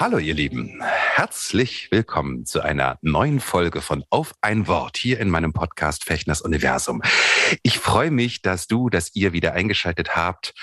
Hallo ihr Lieben, herzlich willkommen zu einer neuen Folge von Auf ein Wort hier in meinem Podcast Fechners Universum. Ich freue mich, dass du, dass ihr wieder eingeschaltet habt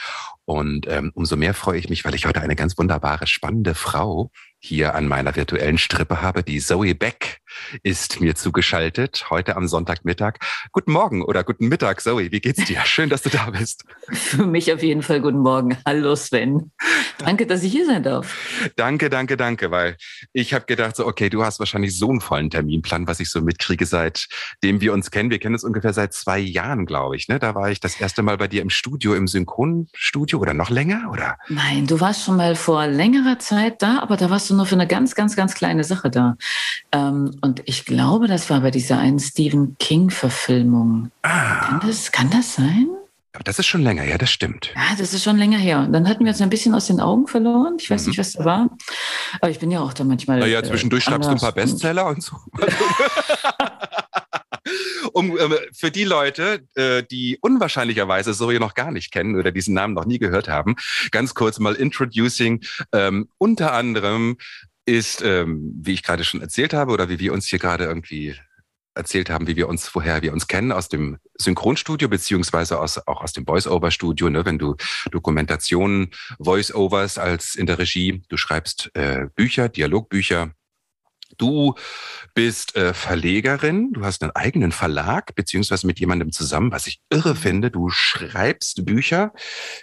und ähm, umso mehr freue ich mich, weil ich heute eine ganz wunderbare, spannende Frau hier an meiner virtuellen Strippe habe. Die Zoe Beck ist mir zugeschaltet heute am Sonntagmittag. Guten Morgen oder guten Mittag, Zoe. Wie geht's dir? Schön, dass du da bist. Für mich auf jeden Fall guten Morgen. Hallo Sven. Danke, dass ich hier sein darf. Danke, danke, danke, weil ich habe gedacht, so, okay, du hast wahrscheinlich so einen vollen Terminplan, was ich so mitkriege, seitdem wir uns kennen. Wir kennen uns ungefähr seit zwei Jahren, glaube ich. Ne? Da war ich das erste Mal bei dir im Studio, im Synchronstudio oder noch länger, oder? Nein, du warst schon mal vor längerer Zeit da, aber da warst du nur für eine ganz, ganz, ganz kleine Sache da. Ähm, und ich glaube, das war bei dieser einen Stephen King-Verfilmung. Ah. Kann das, kann das sein? Aber das ist schon länger, ja, das stimmt. Ja, das ist schon länger her. Und dann hatten wir uns ein bisschen aus den Augen verloren. Ich weiß Mhm. nicht, was da war. Aber ich bin ja auch da manchmal. Naja, äh, zwischendurch schreibst du ein paar. Bestseller und so. um ähm, für die Leute, äh, die unwahrscheinlicherweise Zoe noch gar nicht kennen oder diesen Namen noch nie gehört haben, ganz kurz mal introducing. Ähm, unter anderem ist, ähm, wie ich gerade schon erzählt habe oder wie wir uns hier gerade irgendwie erzählt haben, wie wir uns, woher wir uns kennen, aus dem Synchronstudio beziehungsweise aus, auch aus dem Voice-Over-Studio, ne, wenn du Dokumentationen, Voice-Overs als in der Regie, du schreibst äh, Bücher, Dialogbücher, Du bist äh, Verlegerin, du hast einen eigenen Verlag, beziehungsweise mit jemandem zusammen, was ich irre finde. Du schreibst Bücher.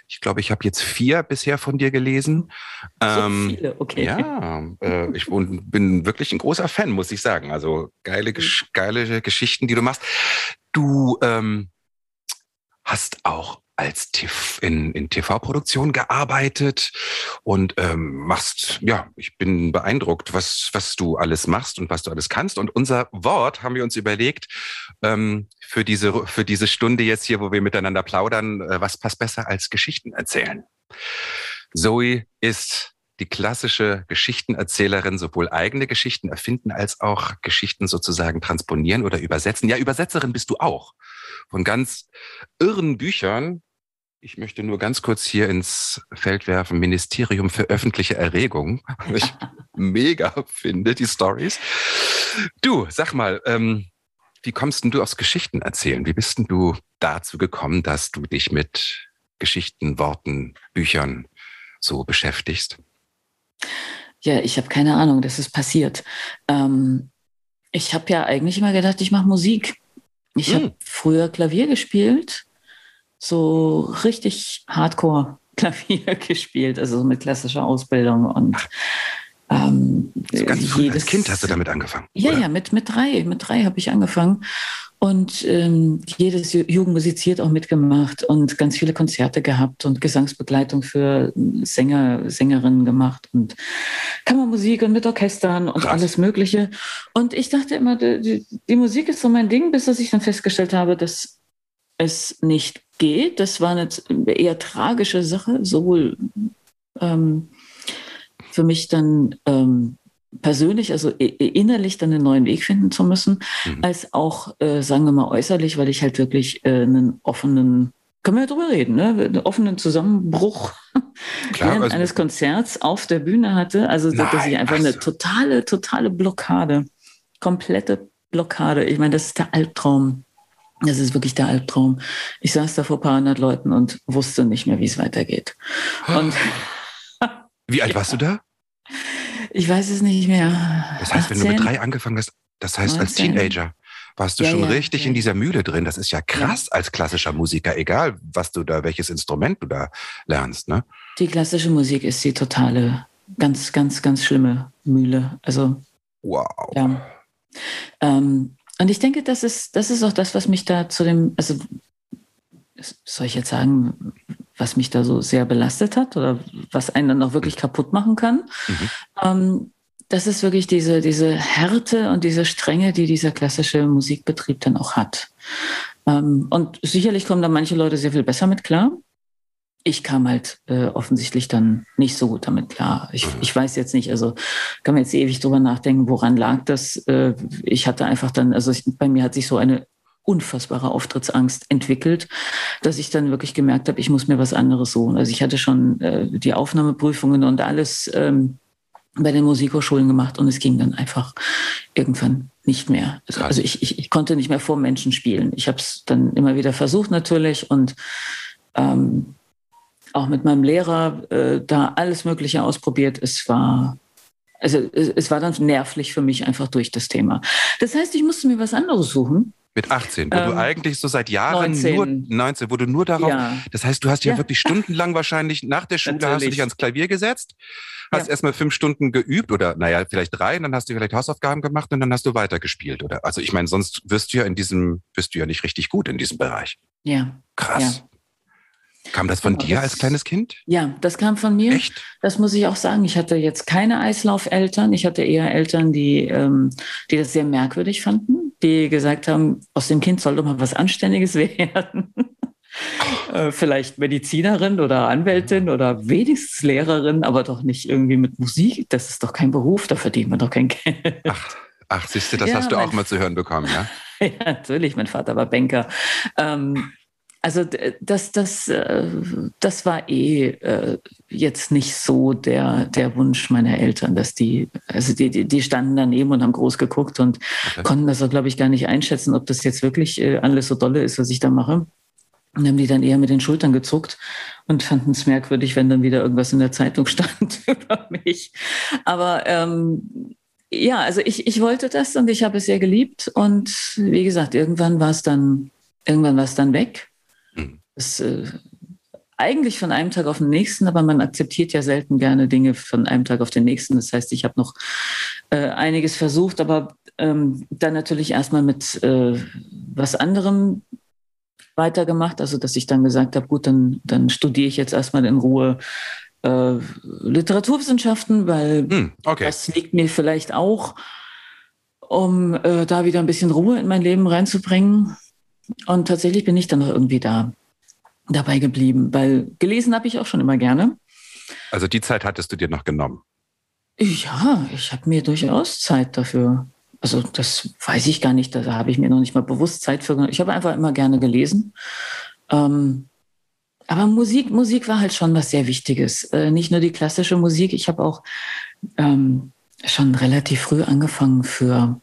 Ich glaube, ich habe jetzt vier bisher von dir gelesen. So viele, okay. Ja, äh, ich bin wirklich ein großer Fan, muss ich sagen. Also geile, Gesch geile Geschichten, die du machst. Du ähm, hast auch als in, in TV-Produktion gearbeitet und ähm, machst, ja, ich bin beeindruckt, was, was du alles machst und was du alles kannst. Und unser Wort haben wir uns überlegt, ähm, für, diese, für diese Stunde jetzt hier, wo wir miteinander plaudern, äh, was passt besser als Geschichten erzählen? Zoe ist die klassische Geschichtenerzählerin, sowohl eigene Geschichten erfinden als auch Geschichten sozusagen transponieren oder übersetzen. Ja, Übersetzerin bist du auch. Von ganz irren Büchern. Ich möchte nur ganz kurz hier ins Feld werfen, Ministerium für öffentliche Erregung. Ich mega finde, die Stories. Du, sag mal, ähm, wie kommst denn du aufs Geschichten erzählen? Wie bist denn du dazu gekommen, dass du dich mit Geschichten, Worten, Büchern so beschäftigst? Ja, ich habe keine Ahnung, das ist passiert. Ähm, ich habe ja eigentlich immer gedacht, ich mache Musik. Ich Hm. habe früher Klavier gespielt, so richtig Hardcore Klavier gespielt, also so mit klassischer Ausbildung und ähm, So ganz früh als jedes- Kind hast du damit angefangen. Ja, oder? ja, mit, mit drei. Mit drei habe ich angefangen. Und ähm, jedes Ju- Jugendmusiziert auch mitgemacht und ganz viele Konzerte gehabt und Gesangsbegleitung für Sänger, Sängerinnen gemacht und Kammermusik und mit Orchestern und Krass. alles Mögliche. Und ich dachte immer, die, die, die Musik ist so mein Ding, bis dass ich dann festgestellt habe, dass es nicht geht. Das war eine eher tragische Sache, sowohl ähm, für mich dann ähm, persönlich, also innerlich dann einen neuen Weg finden zu müssen, Mhm. als auch, äh, sagen wir mal, äußerlich, weil ich halt wirklich äh, einen offenen, können wir ja drüber reden, ne? einen offenen Zusammenbruch Klar, während also- eines Konzerts auf der Bühne hatte. Also, dass Nein, ich einfach ach eine totale, totale Blockade, komplette Blockade. Ich meine, das ist der Albtraum. Das ist wirklich der Albtraum. Ich saß da vor ein paar hundert Leuten und wusste nicht mehr, wie es weitergeht. Und Wie alt warst du da? ich weiß es nicht mehr. Das heißt, wenn du mit 18? drei angefangen hast, das heißt als 19. Teenager, warst du Ja, schon ja, richtig ja. in dieser Mühle drin. Das ist ja krass als klassischer Musiker, egal was du da, welches Instrument du da lernst, ne? Die klassische Musik ist die totale, ganz, ganz, ganz schlimme Mühle. Also, Wow. ja. Ähm, und ich denke, das ist, das ist auch das, was mich da zu dem, also soll ich jetzt sagen, was mich da so sehr belastet hat oder was einen dann auch wirklich kaputt machen kann? Mhm. Ähm, das ist wirklich diese, diese Härte und diese Strenge, die dieser klassische Musikbetrieb dann auch hat. Ähm, und sicherlich kommen da manche Leute sehr viel besser mit klar. Ich kam halt äh, offensichtlich dann nicht so gut damit klar. Ich, mhm. ich weiß jetzt nicht, also kann man jetzt ewig drüber nachdenken, woran lag das. Äh, ich hatte einfach dann, also ich, bei mir hat sich so eine unfassbare Auftrittsangst entwickelt, dass ich dann wirklich gemerkt habe, ich muss mir was anderes suchen. Also ich hatte schon äh, die Aufnahmeprüfungen und alles ähm, bei den Musikhochschulen gemacht und es ging dann einfach irgendwann nicht mehr. Also, also ich, ich, ich, konnte nicht mehr vor Menschen spielen. Ich habe es dann immer wieder versucht natürlich und ähm, auch mit meinem Lehrer äh, da alles Mögliche ausprobiert. Es war also es, war dann nervlich für mich einfach durch das Thema. Das heißt, ich musste mir was anderes suchen mit 18, wo ähm, du eigentlich so seit Jahren 19. nur 19, wo du nur darauf, ja. das heißt, du hast ja, ja, wirklich stundenlang wahrscheinlich nach der Schule Natürlich. hast du dich ans Klavier gesetzt, hast ja. erstmal fünf Stunden geübt oder naja, vielleicht drei, und dann hast du vielleicht Hausaufgaben gemacht und dann hast du weitergespielt, oder? Also ich meine, sonst wirst du ja in diesem, wirst du ja nicht richtig gut in diesem Bereich. Ja. Krass. Kam das von dir als kleines Kind? Ja, das kam von mir. Echt? Das muss ich auch sagen. Ich hatte jetzt keine Eislaufeltern. Ich hatte eher Eltern, die, ähm, die das sehr merkwürdig fanden, die gesagt haben, aus dem Kind soll doch mal was Anständiges werden. äh, vielleicht Medizinerin oder Anwältin oder wenigstens Lehrerin, aber doch nicht irgendwie mit Musik. Das ist doch kein Beruf, da verdient man doch kein Geld. Ach, ach siehst du, das ja, hast du auch mal zu hören bekommen, ja? ja, natürlich. Mein Vater war Banker. Ähm, also das, das, äh, das war eh äh, jetzt nicht so der, der Wunsch meiner Eltern, dass die, also die, die standen daneben und haben groß geguckt und okay. konnten das auch, glaube ich, gar nicht einschätzen, ob das jetzt wirklich äh, alles so dolle ist, was ich da mache. Und haben die dann eher mit den Schultern gezuckt und fanden es merkwürdig, wenn dann wieder irgendwas in der Zeitung stand über mich. Aber ähm, ja, also ich, ich wollte das und ich habe es sehr geliebt. Und wie gesagt, irgendwann war es dann, irgendwann war es dann weg. Das, äh, eigentlich von einem Tag auf den nächsten, aber man akzeptiert ja selten gerne Dinge von einem Tag auf den nächsten. Das heißt, ich habe noch äh, einiges versucht, aber ähm, dann natürlich erstmal mit äh, was anderem weitergemacht. Also, dass ich dann gesagt habe, gut, dann, dann studiere ich jetzt erstmal in Ruhe äh, Literaturwissenschaften, weil hm, okay. das liegt mir vielleicht auch, um äh, da wieder ein bisschen Ruhe in mein Leben reinzubringen. Und tatsächlich bin ich dann noch irgendwie da dabei geblieben, weil gelesen habe ich auch schon immer gerne. Also die Zeit hattest du dir noch genommen? Ja, ich habe mir durchaus Zeit dafür. Also das weiß ich gar nicht, da habe ich mir noch nicht mal bewusst Zeit für genommen. Ich habe einfach immer gerne gelesen. Ähm, aber Musik, Musik war halt schon was sehr Wichtiges. Äh, nicht nur die klassische Musik, ich habe auch ähm, schon relativ früh angefangen für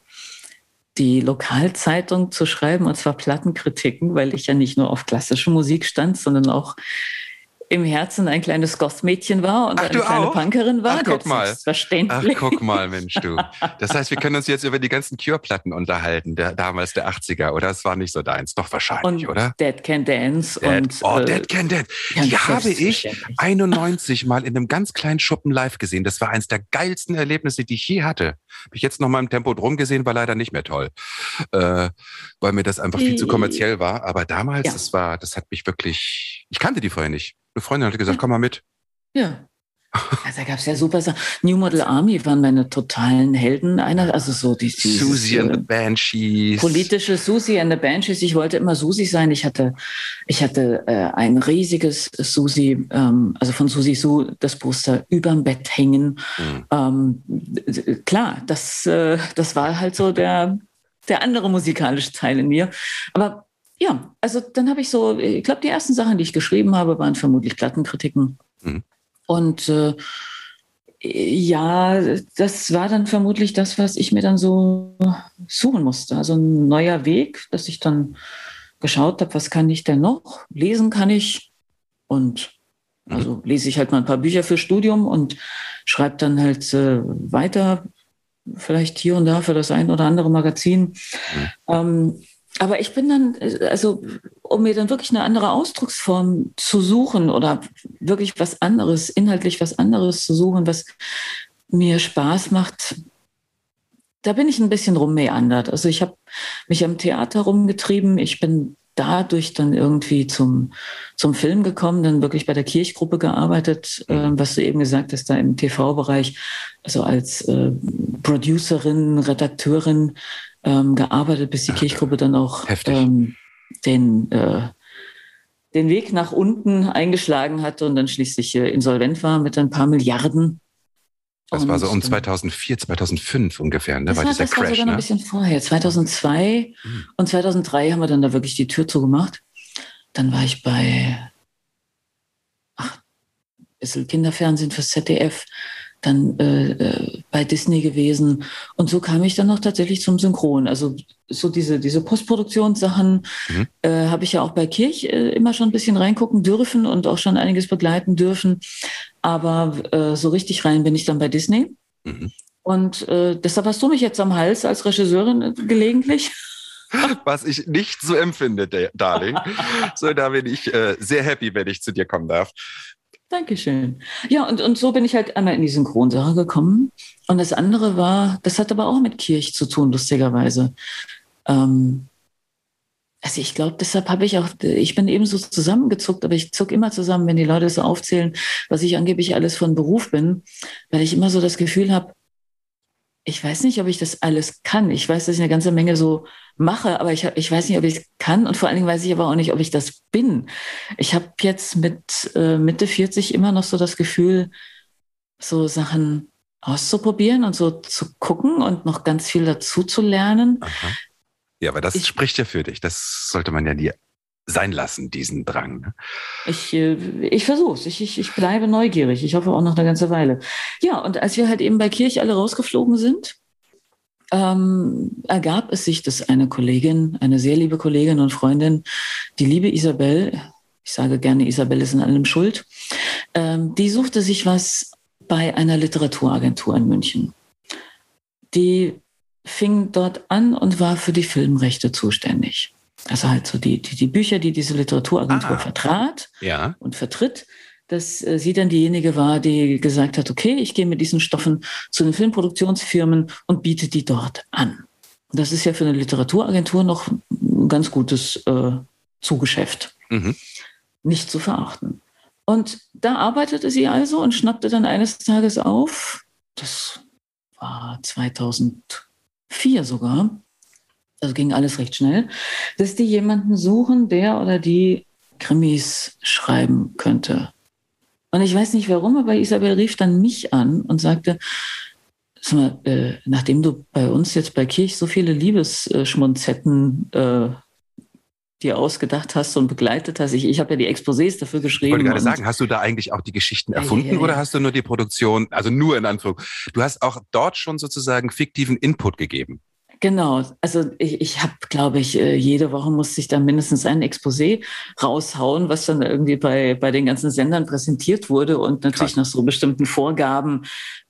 die Lokalzeitung zu schreiben, und zwar Plattenkritiken, weil ich ja nicht nur auf klassische Musik stand, sondern auch im Herzen ein kleines Goth-Mädchen war und Ach, eine kleine auch? Punkerin war. Ach, guck mal. Ach, guck mal, Mensch, du. Das heißt, wir können uns jetzt über die ganzen Cure-Platten unterhalten, der, damals der 80er, oder? Es war nicht so deins, doch wahrscheinlich, und oder? Dead Can Dance. Dead, und, oh, äh, Dead Can Dance. Die habe ich 91 mal in einem ganz kleinen Schuppen live gesehen. Das war eins der geilsten Erlebnisse, die ich je hatte. Habe ich jetzt noch mal im Tempo drum gesehen, war leider nicht mehr toll. Äh, weil mir das einfach viel zu kommerziell war. Aber damals, ja. das war, das hat mich wirklich, ich kannte die vorher nicht. Eine Freundin hatte gesagt, komm mal mit. Ja. Also da gab es ja super Sachen. New Model Army waren meine totalen Helden. Einer, also so die Susie and the Banshees. Politische Susie and the Banshees. Ich wollte immer Susie sein. Ich hatte, ich hatte äh, ein riesiges Susie, ähm, also von Susie Su, das Poster überm Bett hängen. Mhm. Ähm, klar, das, äh, das war halt so der, der andere musikalische Teil in mir. Aber ja, also dann habe ich so, ich glaube, die ersten Sachen, die ich geschrieben habe, waren vermutlich Plattenkritiken. Mhm. Und äh, ja, das war dann vermutlich das, was ich mir dann so suchen musste. Also ein neuer Weg, dass ich dann geschaut habe, was kann ich denn noch? Lesen kann ich und mhm. also lese ich halt mal ein paar Bücher für Studium und schreibe dann halt äh, weiter, vielleicht hier und da für das ein oder andere Magazin. Mhm. Ähm, aber ich bin dann, also um mir dann wirklich eine andere Ausdrucksform zu suchen oder wirklich was anderes, inhaltlich was anderes zu suchen, was mir Spaß macht, da bin ich ein bisschen rummeandert. Also ich habe mich am Theater rumgetrieben. Ich bin dadurch dann irgendwie zum, zum Film gekommen, dann wirklich bei der Kirchgruppe gearbeitet, äh, was du eben gesagt hast, da im TV-Bereich, also als äh, Producerin, Redakteurin ähm, gearbeitet, bis die Kirchgruppe dann auch ähm, den, äh, den Weg nach unten eingeschlagen hatte und dann schließlich äh, insolvent war mit ein paar Milliarden. Das war so um 2004, 2005 ungefähr, ne? Das war, dieser das Crash, war sogar ne? ein bisschen vorher. 2002 hm. und 2003 haben wir dann da wirklich die Tür zugemacht. Dann war ich bei, ach, ein bisschen Kinderfernsehen fürs ZDF dann äh, äh, bei Disney gewesen. Und so kam ich dann noch tatsächlich zum Synchron. Also so diese, diese Postproduktionssachen mhm. äh, habe ich ja auch bei Kirch äh, immer schon ein bisschen reingucken dürfen und auch schon einiges begleiten dürfen. Aber äh, so richtig rein bin ich dann bei Disney. Mhm. Und äh, deshalb hast du mich jetzt am Hals als Regisseurin äh, gelegentlich. Was ich nicht so empfinde, Darling. so, da bin ich äh, sehr happy, wenn ich zu dir kommen darf. Dankeschön. Ja, und, und so bin ich halt einmal in die Synchronsache gekommen. Und das andere war, das hat aber auch mit Kirch zu tun, lustigerweise. Ähm, also ich glaube, deshalb habe ich auch, ich bin eben so zusammengezuckt, aber ich zuck immer zusammen, wenn die Leute so aufzählen, was ich angeblich alles von Beruf bin, weil ich immer so das Gefühl habe, ich weiß nicht, ob ich das alles kann. Ich weiß, dass ich eine ganze Menge so mache, aber ich, ich weiß nicht, ob ich es kann und vor allen Dingen weiß ich aber auch nicht, ob ich das bin. Ich habe jetzt mit äh, Mitte 40 immer noch so das Gefühl, so Sachen auszuprobieren und so zu gucken und noch ganz viel dazu zu lernen. Aha. Ja, aber das ich, spricht ja für dich. Das sollte man ja nie sein lassen, diesen Drang. Ne? Ich, äh, ich versuche es. Ich, ich, ich bleibe neugierig. Ich hoffe auch noch eine ganze Weile. Ja, und als wir halt eben bei Kirch alle rausgeflogen sind, ähm, ergab es sich, dass eine Kollegin, eine sehr liebe Kollegin und Freundin, die liebe Isabel, ich sage gerne, Isabel ist in allem schuld, ähm, die suchte sich was bei einer Literaturagentur in München. Die fing dort an und war für die Filmrechte zuständig. Also halt so die, die, die Bücher, die diese Literaturagentur ah, vertrat ja. und vertritt, dass äh, sie dann diejenige war, die gesagt hat, okay, ich gehe mit diesen Stoffen zu den Filmproduktionsfirmen und biete die dort an. Das ist ja für eine Literaturagentur noch ein ganz gutes äh, Zugeschäft. Mhm. Nicht zu verachten. Und da arbeitete sie also und schnappte dann eines Tages auf, das war 2004 sogar, also ging alles recht schnell, dass die jemanden suchen, der oder die Krimis schreiben könnte. Und ich weiß nicht warum, aber Isabel rief dann mich an und sagte, sag mal, äh, nachdem du bei uns jetzt bei Kirch so viele Liebesschmonzetten äh, dir ausgedacht hast und begleitet hast. Ich, ich habe ja die Exposés dafür geschrieben. Ich wollte gerade sagen, hast du da eigentlich auch die Geschichten erfunden ja, ja, ja. oder hast du nur die Produktion, also nur in Anführung, du hast auch dort schon sozusagen fiktiven Input gegeben? Genau, also ich, ich habe, glaube ich, äh, jede Woche musste ich da mindestens ein Exposé raushauen, was dann irgendwie bei, bei den ganzen Sendern präsentiert wurde und natürlich Krass. nach so bestimmten Vorgaben.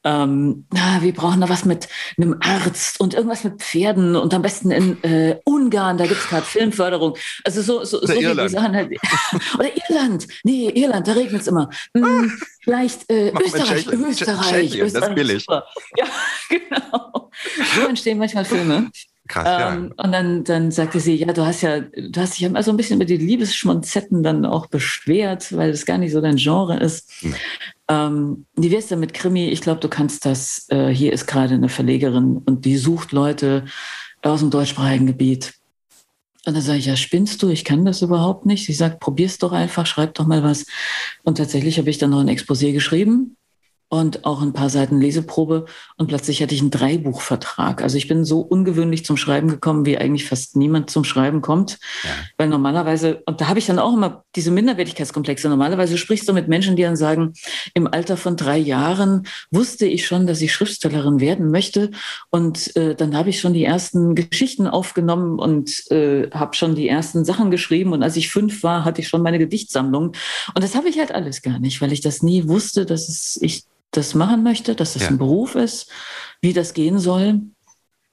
Ähm, na, wir brauchen da was mit einem Arzt und irgendwas mit Pferden und am besten in äh, Ungarn, da gibt's gerade Filmförderung. Also so, so, so wie die Sachen halt. Oder Irland. Nee, Irland, da regnet's immer. Hm, vielleicht äh, Österreich, Österreich, Österreich. Das ist billig. Super. Ja, genau. So entstehen manchmal Filme. Krass, ja. Ähm, und dann, dann sagte sie, ja, du hast ja, du hast dich immer so ein bisschen über die Liebesschmonzetten dann auch beschwert, weil das gar nicht so dein Genre ist. Hm. Ähm, wie wär's denn mit Krimi? Ich glaube, du kannst das. Äh, hier ist gerade eine Verlegerin und die sucht Leute aus dem deutschsprachigen Gebiet. Und dann sage ich, ja, spinnst du? Ich kann das überhaupt nicht. Sie sagt, probier's doch einfach, schreib doch mal was. Und tatsächlich habe ich dann noch ein Exposé geschrieben und auch ein paar Seiten Leseprobe. Und plötzlich hatte ich einen Dreibuchvertrag. Also ich bin so ungewöhnlich zum Schreiben gekommen, wie eigentlich fast niemand zum Schreiben kommt, ja. weil normalerweise, und da habe ich dann auch immer diese Minderwertigkeitskomplexe, normalerweise sprichst du mit Menschen, die dann sagen, im Alter von drei Jahren wusste ich schon, dass ich Schriftstellerin werden möchte. Und äh, dann habe ich schon die ersten Geschichten aufgenommen und äh, habe schon die ersten Sachen geschrieben. Und als ich fünf war, hatte ich schon meine Gedichtsammlung. Und das habe ich halt alles gar nicht, weil ich das nie wusste, dass es, ich das machen möchte, dass das ja. ein Beruf ist, wie das gehen soll.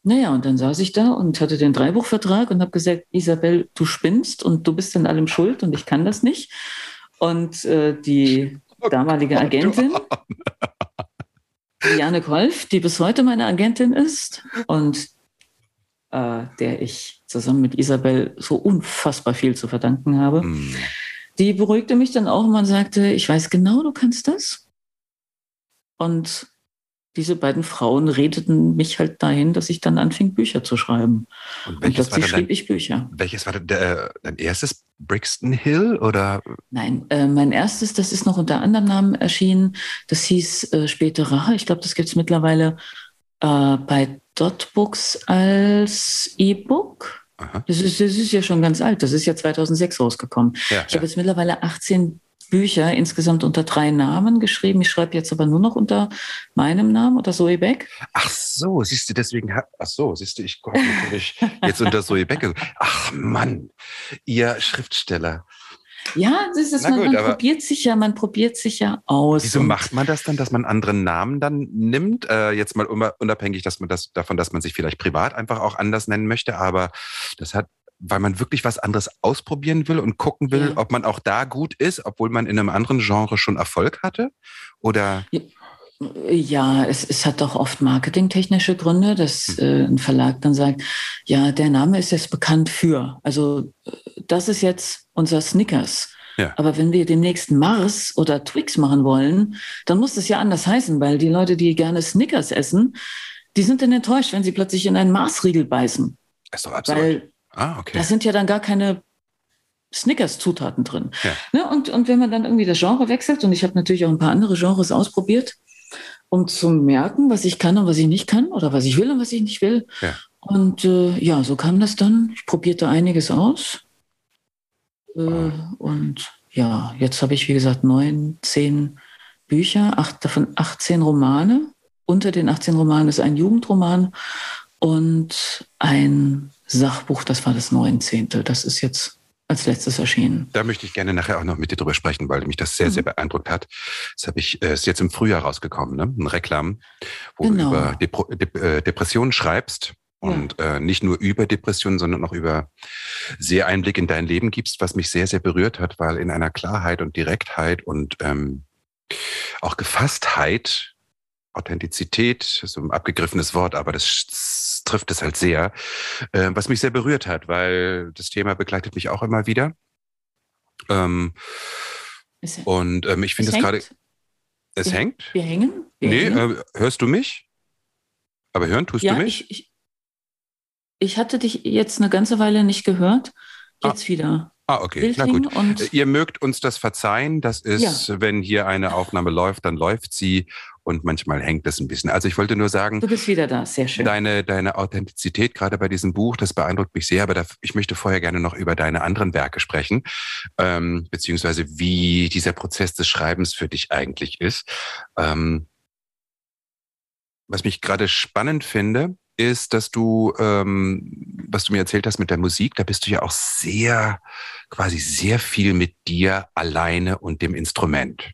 Naja, und dann saß ich da und hatte den Dreibuchvertrag und habe gesagt, Isabel, du spinnst und du bist in allem schuld und ich kann das nicht. Und äh, die oh damalige Agentin, Diane Kolf, die bis heute meine Agentin ist und äh, der ich zusammen mit Isabel so unfassbar viel zu verdanken habe. Mm. Die beruhigte mich dann auch und sagte, ich weiß genau, du kannst das. Und diese beiden Frauen redeten mich halt dahin, dass ich dann anfing, Bücher zu schreiben. Und, und plötzlich schrieb dein, ich Bücher. Welches war der, dein erstes Brixton Hill oder? Nein, äh, mein erstes, das ist noch unter anderem Namen erschienen. Das hieß äh, später Rache. Ich glaube, das gibt es mittlerweile äh, bei Dotbooks als E-Book. Das ist, das ist ja schon ganz alt. Das ist ja 2006 rausgekommen. Ja, ich ja. habe jetzt mittlerweile 18 Bücher insgesamt unter drei Namen geschrieben. Ich schreibe jetzt aber nur noch unter meinem Namen, unter Zoe Beck. Ach so, siehst du, deswegen, ach so, siehst du, ich komme natürlich jetzt unter Zoe Beck. Ach Mann, ihr Schriftsteller. Ja, das ist, man, gut, man probiert sich ja, man probiert sich ja aus. Wieso macht man das dann, dass man anderen Namen dann nimmt? Äh, jetzt mal unabhängig, dass man das davon, dass man sich vielleicht privat einfach auch anders nennen möchte, aber das hat weil man wirklich was anderes ausprobieren will und gucken will, ja. ob man auch da gut ist, obwohl man in einem anderen Genre schon Erfolg hatte? Oder? Ja, es, es hat doch oft marketingtechnische Gründe, dass hm. äh, ein Verlag dann sagt, ja, der Name ist jetzt bekannt für. Also das ist jetzt unser Snickers. Ja. Aber wenn wir demnächst Mars oder Twix machen wollen, dann muss das ja anders heißen, weil die Leute, die gerne Snickers essen, die sind dann enttäuscht, wenn sie plötzlich in einen Marsriegel beißen. ist doch absurd. Weil Ah, okay. Da sind ja dann gar keine Snickers-Zutaten drin. Ja. Ne? Und, und wenn man dann irgendwie das Genre wechselt, und ich habe natürlich auch ein paar andere Genres ausprobiert, um zu merken, was ich kann und was ich nicht kann, oder was ich will und was ich nicht will. Ja. Und äh, ja, so kam das dann. Ich probierte einiges aus. Äh, oh. Und ja, jetzt habe ich, wie gesagt, neun, zehn Bücher, acht, davon 18 Romane. Unter den 18 Romanen ist ein Jugendroman und ein Sachbuch, das war das 19. Das ist jetzt als letztes erschienen. Da möchte ich gerne nachher auch noch mit dir drüber sprechen, weil mich das sehr, mhm. sehr beeindruckt hat. Das habe ich, äh, ist jetzt im Frühjahr rausgekommen, ne? Ein Reklam, wo genau. du über Dep Dep äh, Depressionen schreibst und ja. äh, nicht nur über Depressionen, sondern auch über sehr Einblick in dein Leben gibst, was mich sehr, sehr berührt hat, weil in einer Klarheit und Direktheit und ähm, auch Gefasstheit Authentizität, so ein abgegriffenes Wort, aber das trifft es halt sehr, äh, was mich sehr berührt hat, weil das Thema begleitet mich auch immer wieder. Ähm, es, und ähm, ich finde es gerade. Es wir, hängt? Wir hängen? Wir nee, hängen? Äh, hörst du mich? Aber hören tust ja, du mich? Ich, ich, ich, hatte dich jetzt eine ganze Weile nicht gehört. Jetzt ah. wieder. Ah, okay. Na gut. Und Ihr mögt uns das verzeihen. Das ist, ja. wenn hier eine Aufnahme läuft, dann läuft sie und manchmal hängt das ein bisschen. Also ich wollte nur sagen. Du bist wieder da, sehr schön. Deine, deine Authentizität gerade bei diesem Buch, das beeindruckt mich sehr, aber da, ich möchte vorher gerne noch über deine anderen Werke sprechen, ähm, beziehungsweise wie dieser Prozess des Schreibens für dich eigentlich ist. Ähm, was mich gerade spannend finde, ist, dass du, ähm, was du mir erzählt hast mit der Musik, da bist du ja auch sehr, quasi sehr viel mit dir alleine und dem Instrument.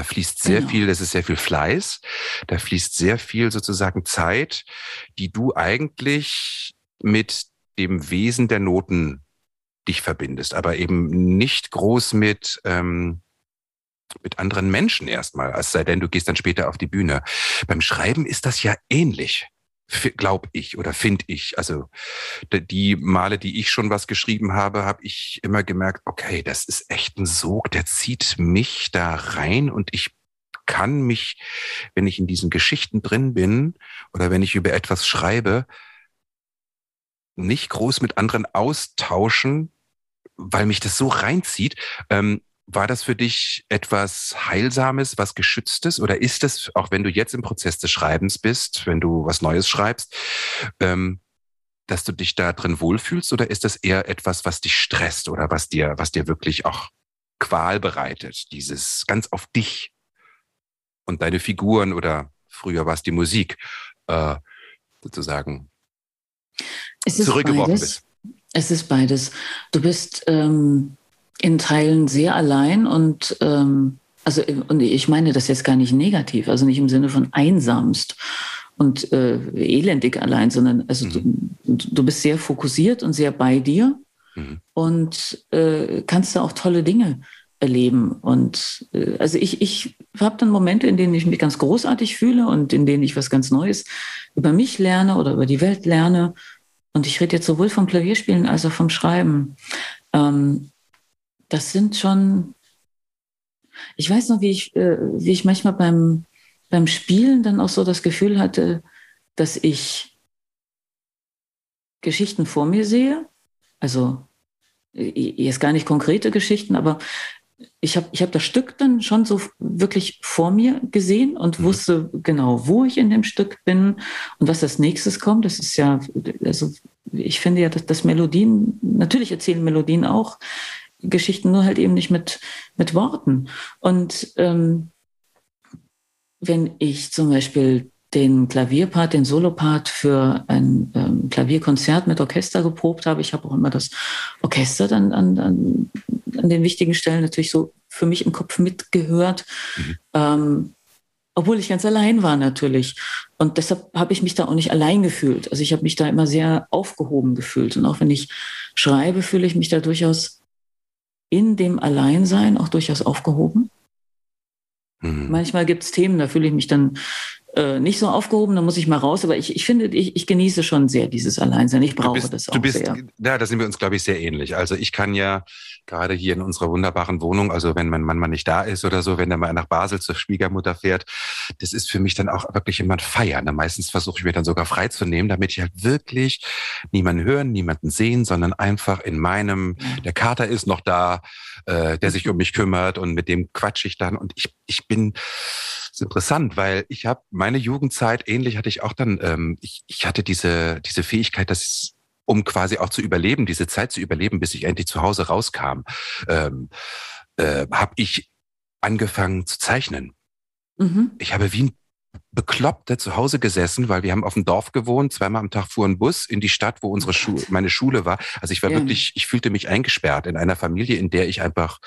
Da fließt sehr genau. viel, das ist sehr viel Fleiß, da fließt sehr viel sozusagen Zeit, die du eigentlich mit dem Wesen der Noten dich verbindest, aber eben nicht groß mit, ähm, mit anderen Menschen erstmal, es sei denn, du gehst dann später auf die Bühne. Beim Schreiben ist das ja ähnlich glaube ich oder finde ich. Also die Male, die ich schon was geschrieben habe, habe ich immer gemerkt, okay, das ist echt ein Sog, der zieht mich da rein und ich kann mich, wenn ich in diesen Geschichten drin bin oder wenn ich über etwas schreibe, nicht groß mit anderen austauschen, weil mich das so reinzieht. Ähm, war das für dich etwas Heilsames, was Geschütztes? Oder ist es, auch wenn du jetzt im Prozess des Schreibens bist, wenn du was Neues schreibst, ähm, dass du dich da drin wohlfühlst? Oder ist das eher etwas, was dich stresst oder was dir, was dir wirklich auch Qual bereitet? Dieses ganz auf dich und deine Figuren oder früher war es die Musik, äh, sozusagen zurückgeworfen beides. bist. Es ist beides. Du bist ähm, in Teilen sehr allein und ähm, also und ich meine das jetzt gar nicht negativ, also nicht im Sinne von einsamst und äh, elendig allein, sondern also mhm. du, du bist sehr fokussiert und sehr bei dir mhm. und äh, kannst da auch tolle Dinge erleben. Und äh, also ich, ich habe dann Momente, in denen ich mich ganz großartig fühle und in denen ich was ganz Neues über mich lerne oder über die Welt lerne. und ich rede jetzt sowohl vom Klavierspielen als auch vom Schreiben, ähm, das sind schon, ich weiß noch, wie ich, äh, wie ich manchmal beim, beim Spielen dann auch so das Gefühl hatte, dass ich Geschichten vor mir sehe. Also jetzt gar nicht konkrete Geschichten, aber ich habe ich hab das Stück dann schon so wirklich vor mir gesehen und mhm. wusste genau, wo ich in dem Stück bin und was als nächstes kommt. Das ist ja, also ich finde ja, dass, dass Melodien, natürlich erzählen Melodien auch Geschichten, nur halt eben nicht mit, mit Worten. Und ähm, wenn ich zum Beispiel den Klavierpart, den Solopart für ein ähm, Klavierkonzert mit Orchester geprobt habe. Ich habe auch immer das Orchester dann an, an, an den wichtigen Stellen natürlich so für mich im Kopf mitgehört. Mhm. Ähm, obwohl ich ganz allein war natürlich. Und deshalb habe ich mich da auch nicht allein gefühlt. Also ich habe mich da immer sehr aufgehoben gefühlt. Und auch wenn ich schreibe, fühle ich mich da durchaus in dem Alleinsein auch durchaus aufgehoben. Mhm. Manchmal gibt es Themen, da fühle ich mich dann äh, nicht so aufgehoben, da muss ich mal raus. Aber ich, ich finde, ich, ich genieße schon sehr dieses Alleinsein. Ich brauche bist, das auch du bist, sehr. Ja, da sind wir uns, glaube ich, sehr ähnlich. Also ich kann ja gerade hier in unserer wunderbaren Wohnung, also wenn mein Mann mal nicht da ist oder so, wenn er mal nach Basel zur Schwiegermutter fährt, das ist für mich dann auch wirklich immer ein Feiern. Meistens versuche ich mir dann sogar freizunehmen, damit ich halt wirklich niemanden hören, niemanden sehen, sondern einfach in meinem, der Kater ist noch da, äh, der sich um mich kümmert und mit dem quatsch ich dann. Und ich, ich bin, ist interessant, weil ich habe meine Jugendzeit, ähnlich hatte ich auch dann, ähm, ich, ich hatte diese, diese Fähigkeit, dass um quasi auch zu überleben, diese Zeit zu überleben, bis ich endlich zu Hause rauskam, ähm, äh, habe ich angefangen zu zeichnen. Mhm. Ich habe wie ein Bekloppter zu Hause gesessen, weil wir haben auf dem Dorf gewohnt. Zweimal am Tag fuhr ein Bus in die Stadt, wo unsere Schule, meine Schule war. Also ich war ja. wirklich, ich fühlte mich eingesperrt in einer Familie, in der ich einfach,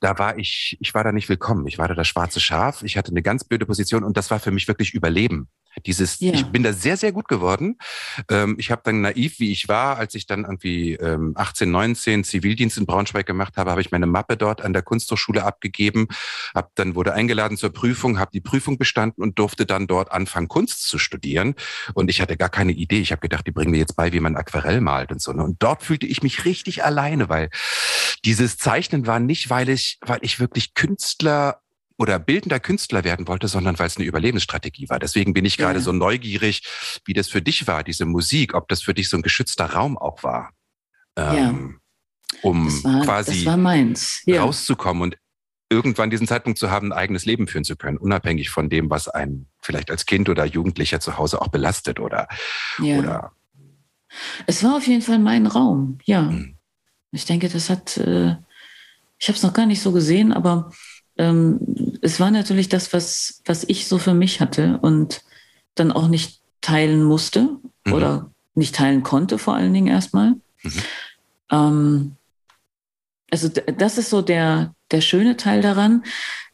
da war ich, ich war da nicht willkommen. Ich war da das schwarze Schaf. Ich hatte eine ganz blöde Position und das war für mich wirklich Überleben. Dieses, ja. ich bin da sehr, sehr gut geworden. Ähm, ich habe dann naiv, wie ich war, als ich dann irgendwie ähm, 18, 19 Zivildienst in Braunschweig gemacht habe, habe ich meine Mappe dort an der Kunsthochschule abgegeben, hab dann wurde eingeladen zur Prüfung, habe die Prüfung bestanden und durfte dann dort anfangen, Kunst zu studieren. Und ich hatte gar keine Idee. Ich habe gedacht, die bringen mir jetzt bei, wie man Aquarell malt und so. Ne? Und dort fühlte ich mich richtig alleine, weil dieses Zeichnen war nicht, weil ich, weil ich wirklich Künstler oder bildender Künstler werden wollte, sondern weil es eine Überlebensstrategie war. Deswegen bin ich gerade so neugierig, wie das für dich war, diese Musik, ob das für dich so ein geschützter Raum auch war. Ähm, ja. Um war, quasi ja. rauszukommen und irgendwann diesen Zeitpunkt zu haben, ein eigenes Leben führen zu können, unabhängig von dem, was einen vielleicht als Kind oder Jugendlicher zu Hause auch belastet oder, ja. oder es war auf jeden Fall mein Raum, ja. Hm. Ich denke, das hat, äh, ich habe es noch gar nicht so gesehen, aber ähm, es war natürlich das, was, was ich so für mich hatte und dann auch nicht teilen musste mhm. oder nicht teilen konnte, vor allen Dingen erstmal. Mhm. Ähm, also das ist so der, der schöne Teil daran.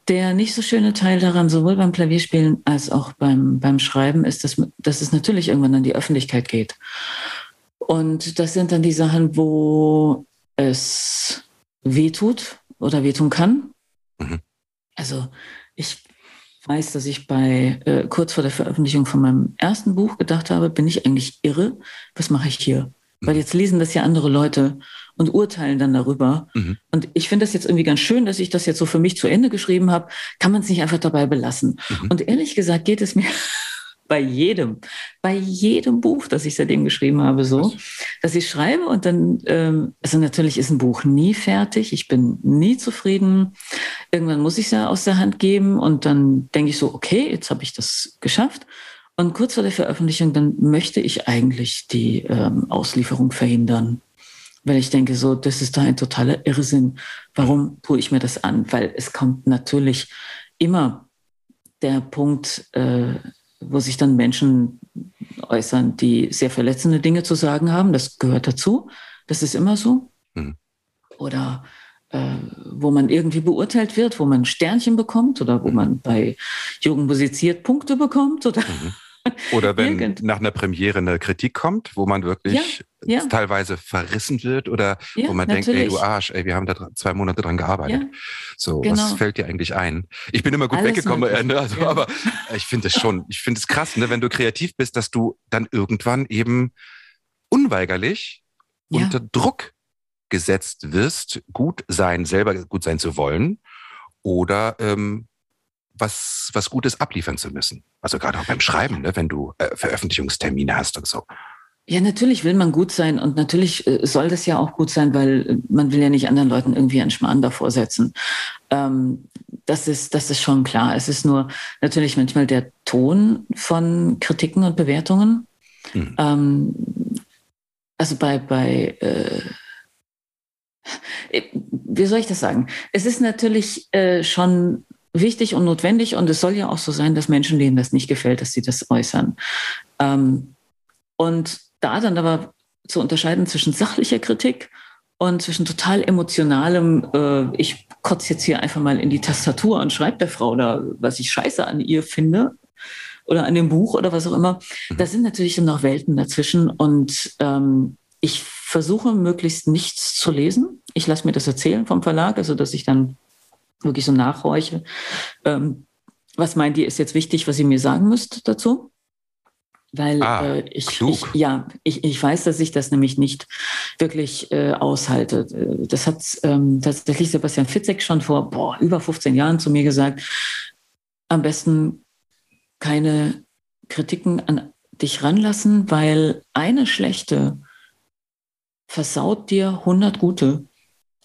Der nicht so schöne Teil daran, sowohl beim Klavierspielen als auch beim, beim Schreiben, ist, dass, dass es natürlich irgendwann an die Öffentlichkeit geht. Und das sind dann die Sachen, wo es wehtut oder wehtun kann. Mhm. Also ich weiß, dass ich bei äh, kurz vor der Veröffentlichung von meinem ersten Buch gedacht habe, bin ich eigentlich irre? Was mache ich hier? Weil jetzt lesen das ja andere Leute und urteilen dann darüber. Mhm. Und ich finde das jetzt irgendwie ganz schön, dass ich das jetzt so für mich zu Ende geschrieben habe. Kann man es nicht einfach dabei belassen? Mhm. Und ehrlich gesagt geht es mir bei jedem, bei jedem Buch, das ich seitdem geschrieben habe, so, dass ich schreibe und dann, ähm, also natürlich ist ein Buch nie fertig, ich bin nie zufrieden. Irgendwann muss ich es ja aus der Hand geben und dann denke ich so, okay, jetzt habe ich das geschafft. Und kurz vor der Veröffentlichung, dann möchte ich eigentlich die ähm, Auslieferung verhindern. Weil ich denke, so, das ist da ein totaler Irrsinn. Warum tue ich mir das an? Weil es kommt natürlich immer der Punkt, äh, wo sich dann Menschen äußern, die sehr verletzende Dinge zu sagen haben. Das gehört dazu. Das ist immer so. Mhm. Oder äh, wo man irgendwie beurteilt wird, wo man Sternchen bekommt oder wo mhm. man bei Jugend musiziert Punkte bekommt oder mhm. Oder wenn Irgend. nach einer Premiere eine Kritik kommt, wo man wirklich ja, ja. teilweise verrissen wird oder ja, wo man natürlich. denkt, ey du Arsch, ey, wir haben da zwei Monate dran gearbeitet. So, genau. was fällt dir eigentlich ein? Ich bin immer gut Alles weggekommen, äh, ne? also, aber ich finde es schon, ich finde es krass, ne? wenn du kreativ bist, dass du dann irgendwann eben unweigerlich unter Druck gesetzt wirst, gut sein, selber gut sein zu wollen oder ähm, was, was Gutes abliefern zu müssen. Also gerade auch beim Schreiben, ne, wenn du äh, Veröffentlichungstermine hast und so. Ja, natürlich will man gut sein und natürlich äh, soll das ja auch gut sein, weil äh, man will ja nicht anderen Leuten irgendwie einen Schmarrn davor setzen. Ähm, das ist, das ist schon klar. Es ist nur natürlich manchmal der Ton von Kritiken und Bewertungen. Hm. Ähm, also bei, bei äh, wie soll ich das sagen? Es ist natürlich äh, schon wichtig und notwendig und es soll ja auch so sein, dass Menschen, denen das nicht gefällt, dass sie das äußern. Ähm, und da dann aber zu unterscheiden zwischen sachlicher Kritik und zwischen total emotionalem, äh, ich kotze jetzt hier einfach mal in die Tastatur und schreibe der Frau da, was ich scheiße an ihr finde oder an dem Buch oder was auch immer. Mhm. Da sind natürlich noch Welten dazwischen und ähm, ich versuche möglichst nichts zu lesen. Ich lasse mir das erzählen vom Verlag, also dass ich dann wirklich so nachhorche. Ähm, was meint ihr, ist jetzt wichtig, was ihr mir sagen müsst dazu? Weil ah, äh, ich, ich, ja, ich, ich weiß, dass ich das nämlich nicht wirklich äh, aushalte. Das hat ähm, tatsächlich Sebastian Fitzek schon vor boah, über 15 Jahren zu mir gesagt. Am besten keine Kritiken an dich ranlassen, weil eine schlechte versaut dir 100 gute.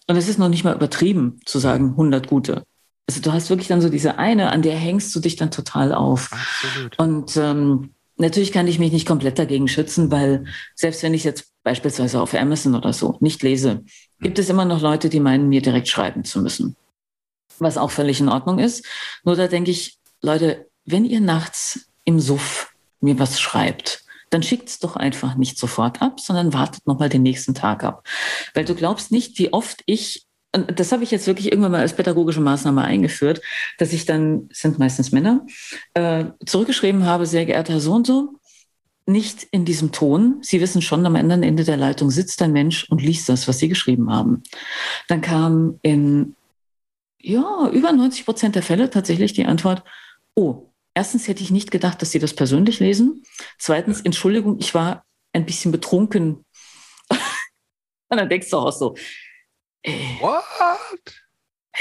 Und es ist noch nicht mal übertrieben zu sagen 100 gute. Also du hast wirklich dann so diese eine, an der hängst du dich dann total auf. Absolut. Und ähm, natürlich kann ich mich nicht komplett dagegen schützen, weil selbst wenn ich jetzt beispielsweise auf Amazon oder so nicht lese, gibt es immer noch Leute, die meinen, mir direkt schreiben zu müssen. Was auch völlig in Ordnung ist. Nur da denke ich, Leute, wenn ihr nachts im Suff mir was schreibt, dann schickt es doch einfach nicht sofort ab, sondern wartet nochmal den nächsten Tag ab. Weil du glaubst nicht, wie oft ich und das habe ich jetzt wirklich irgendwann mal als pädagogische Maßnahme eingeführt, dass ich dann, sind meistens Männer, äh, zurückgeschrieben habe, sehr geehrter Herr so und so, nicht in diesem Ton. Sie wissen schon, am anderen Ende der Leitung sitzt ein Mensch und liest das, was Sie geschrieben haben. Dann kam in ja, über 90 Prozent der Fälle tatsächlich die Antwort, oh, erstens hätte ich nicht gedacht, dass Sie das persönlich lesen. Zweitens, Entschuldigung, ich war ein bisschen betrunken. Und dann denkst du auch so, ey, What?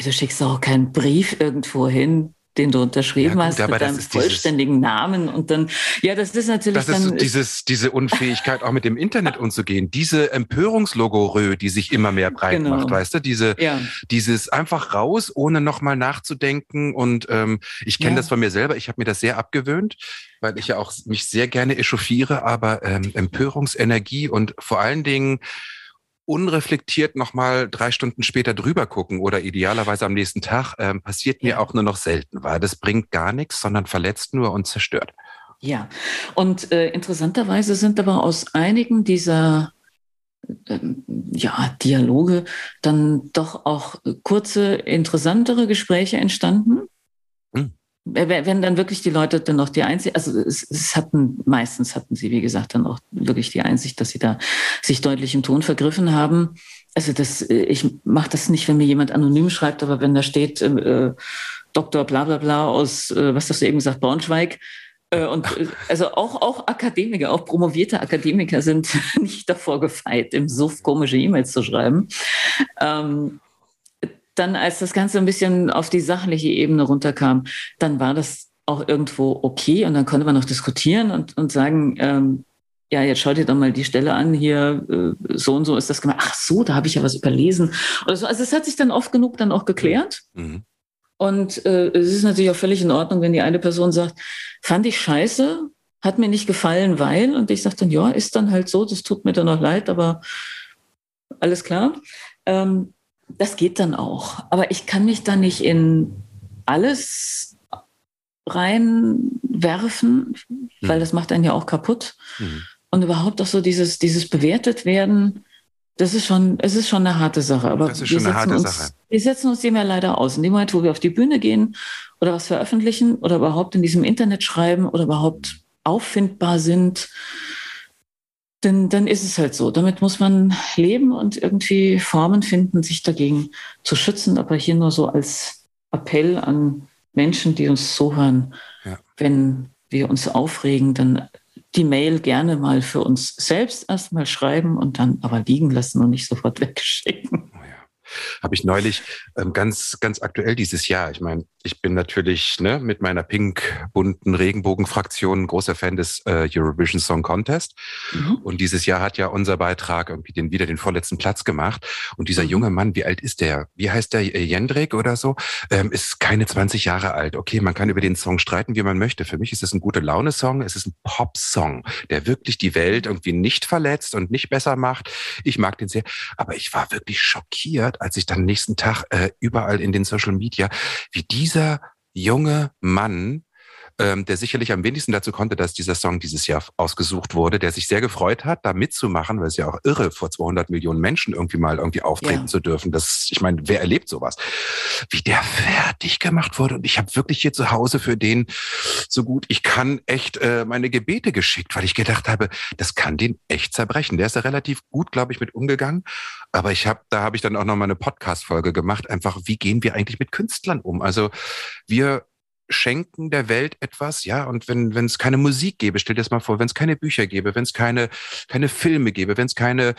Du schickst auch keinen Brief irgendwo hin, den du unterschrieben ja, gut, hast mit deinem vollständigen dieses, Namen und dann, ja, das ist natürlich das ist so dieses, diese Unfähigkeit auch mit dem Internet umzugehen, diese Empörungslogorö, die sich immer mehr breit genau. macht, weißt du, diese, ja. dieses einfach raus, ohne nochmal nachzudenken und ähm, ich kenne ja. das von mir selber, ich habe mir das sehr abgewöhnt, weil ich ja auch mich sehr gerne echauffiere, aber ähm, Empörungsenergie und vor allen Dingen unreflektiert nochmal drei Stunden später drüber gucken oder idealerweise am nächsten Tag, ähm, passiert mir ja. auch nur noch selten, weil das bringt gar nichts, sondern verletzt nur und zerstört. Ja, und äh, interessanterweise sind aber aus einigen dieser ähm, ja, Dialoge dann doch auch kurze, interessantere Gespräche entstanden wenn dann wirklich die Leute dann noch die Einsicht, also es, es, hatten, meistens hatten sie, wie gesagt, dann auch wirklich die Einsicht, dass sie da sich deutlich im Ton vergriffen haben. Also das, ich mache das nicht, wenn mir jemand anonym schreibt, aber wenn da steht, äh, Doktor bla bla bla aus, äh, was hast du eben gesagt, Braunschweig, äh, und äh, also auch, auch Akademiker, auch promovierte Akademiker sind nicht davor gefeit, im Suff komische E-Mails zu schreiben. Ähm, dann, als das Ganze ein bisschen auf die sachliche Ebene runterkam, dann war das auch irgendwo okay und dann konnte man noch diskutieren und, und sagen, ähm, ja, jetzt schau dir doch mal die Stelle an, hier äh, so und so ist das gemacht. Ach so, da habe ich ja was überlesen. Oder so. Also es hat sich dann oft genug dann auch geklärt. Mhm. Und äh, es ist natürlich auch völlig in Ordnung, wenn die eine Person sagt, fand ich scheiße, hat mir nicht gefallen, weil, und ich sage dann, ja, ist dann halt so, das tut mir dann auch leid, aber alles klar. Ähm, das geht dann auch. Aber ich kann mich da nicht in alles reinwerfen, mhm. weil das macht einen ja auch kaputt. Mhm. Und überhaupt auch so dieses, dieses bewertet werden, das ist schon, es ist schon eine harte Sache. Aber das ist schon eine harte uns, Sache. Wir setzen uns dem ja leider aus. In dem Moment, wo wir auf die Bühne gehen oder was veröffentlichen oder überhaupt in diesem Internet schreiben oder überhaupt auffindbar sind, denn dann ist es halt so. Damit muss man leben und irgendwie Formen finden, sich dagegen zu schützen. Aber hier nur so als Appell an Menschen, die uns zuhören, ja. wenn wir uns aufregen, dann die Mail gerne mal für uns selbst erstmal schreiben und dann aber liegen lassen und nicht sofort wegschicken. Oh ja. Habe ich neulich ähm, ganz, ganz aktuell dieses Jahr. Ich meine, ich bin natürlich ne, mit meiner pink-bunten Regenbogen-Fraktion großer Fan des äh, Eurovision Song Contest. Mhm. Und dieses Jahr hat ja unser Beitrag irgendwie den, wieder den vorletzten Platz gemacht. Und dieser mhm. junge Mann, wie alt ist der? Wie heißt der? Jendrik oder so? Ähm, ist keine 20 Jahre alt. Okay, man kann über den Song streiten, wie man möchte. Für mich ist es ein gute Laune-Song. Es ist ein Pop-Song, der wirklich die Welt irgendwie nicht verletzt und nicht besser macht. Ich mag den sehr. Aber ich war wirklich schockiert, als ich dann nächsten Tag äh, überall in den Social Media, wie diese dieser junge Mann, ähm, der sicherlich am wenigsten dazu konnte, dass dieser Song dieses Jahr ausgesucht wurde, der sich sehr gefreut hat, da mitzumachen, weil es ja auch irre, vor 200 Millionen Menschen irgendwie mal irgendwie auftreten ja. zu dürfen. Das, ich meine, wer erlebt sowas? Wie der fertig gemacht wurde. Und ich habe wirklich hier zu Hause für den so gut ich kann echt äh, meine Gebete geschickt, weil ich gedacht habe, das kann den echt zerbrechen. Der ist ja relativ gut, glaube ich, mit umgegangen. Aber ich habe, da habe ich dann auch noch mal eine Podcast-Folge gemacht. Einfach, wie gehen wir eigentlich mit Künstlern um? Also wir schenken der Welt etwas, ja, und wenn wenn es keine Musik gäbe, stell dir das mal vor, wenn es keine Bücher gäbe, wenn es keine keine Filme gäbe, wenn es keine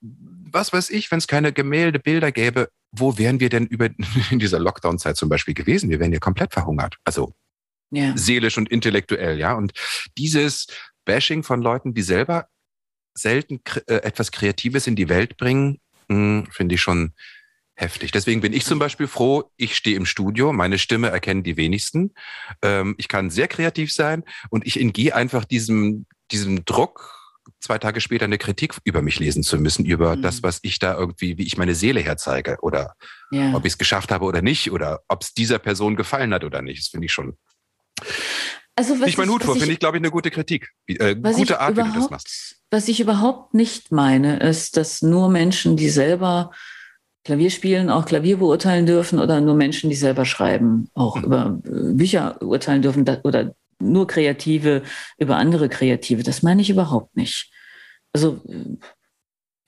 was weiß ich, wenn es keine Gemälde, Bilder gäbe, wo wären wir denn über in dieser Lockdown-Zeit zum Beispiel gewesen? Wir wären ja komplett verhungert, also ja. seelisch und intellektuell, ja. Und dieses Bashing von Leuten, die selber selten äh, etwas Kreatives in die Welt bringen, hm, finde ich schon heftig. Deswegen bin ich zum Beispiel froh, ich stehe im Studio, meine Stimme erkennen die wenigsten. Ähm, ich kann sehr kreativ sein und ich entgehe einfach diesem, diesem Druck, zwei Tage später eine Kritik über mich lesen zu müssen, über mhm. das, was ich da irgendwie, wie ich meine Seele herzeige oder ja. ob ich es geschafft habe oder nicht oder ob es dieser Person gefallen hat oder nicht. Das finde ich schon. Also was ich mein Hut vor, finde ich, glaube ich, eine gute Kritik. Äh, gute Art, wie du das machst. Was ich überhaupt nicht meine, ist, dass nur Menschen, die selber Klavier spielen, auch Klavier beurteilen dürfen oder nur Menschen, die selber schreiben, auch mhm. über äh, Bücher urteilen dürfen oder nur Kreative über andere Kreative. Das meine ich überhaupt nicht. Also,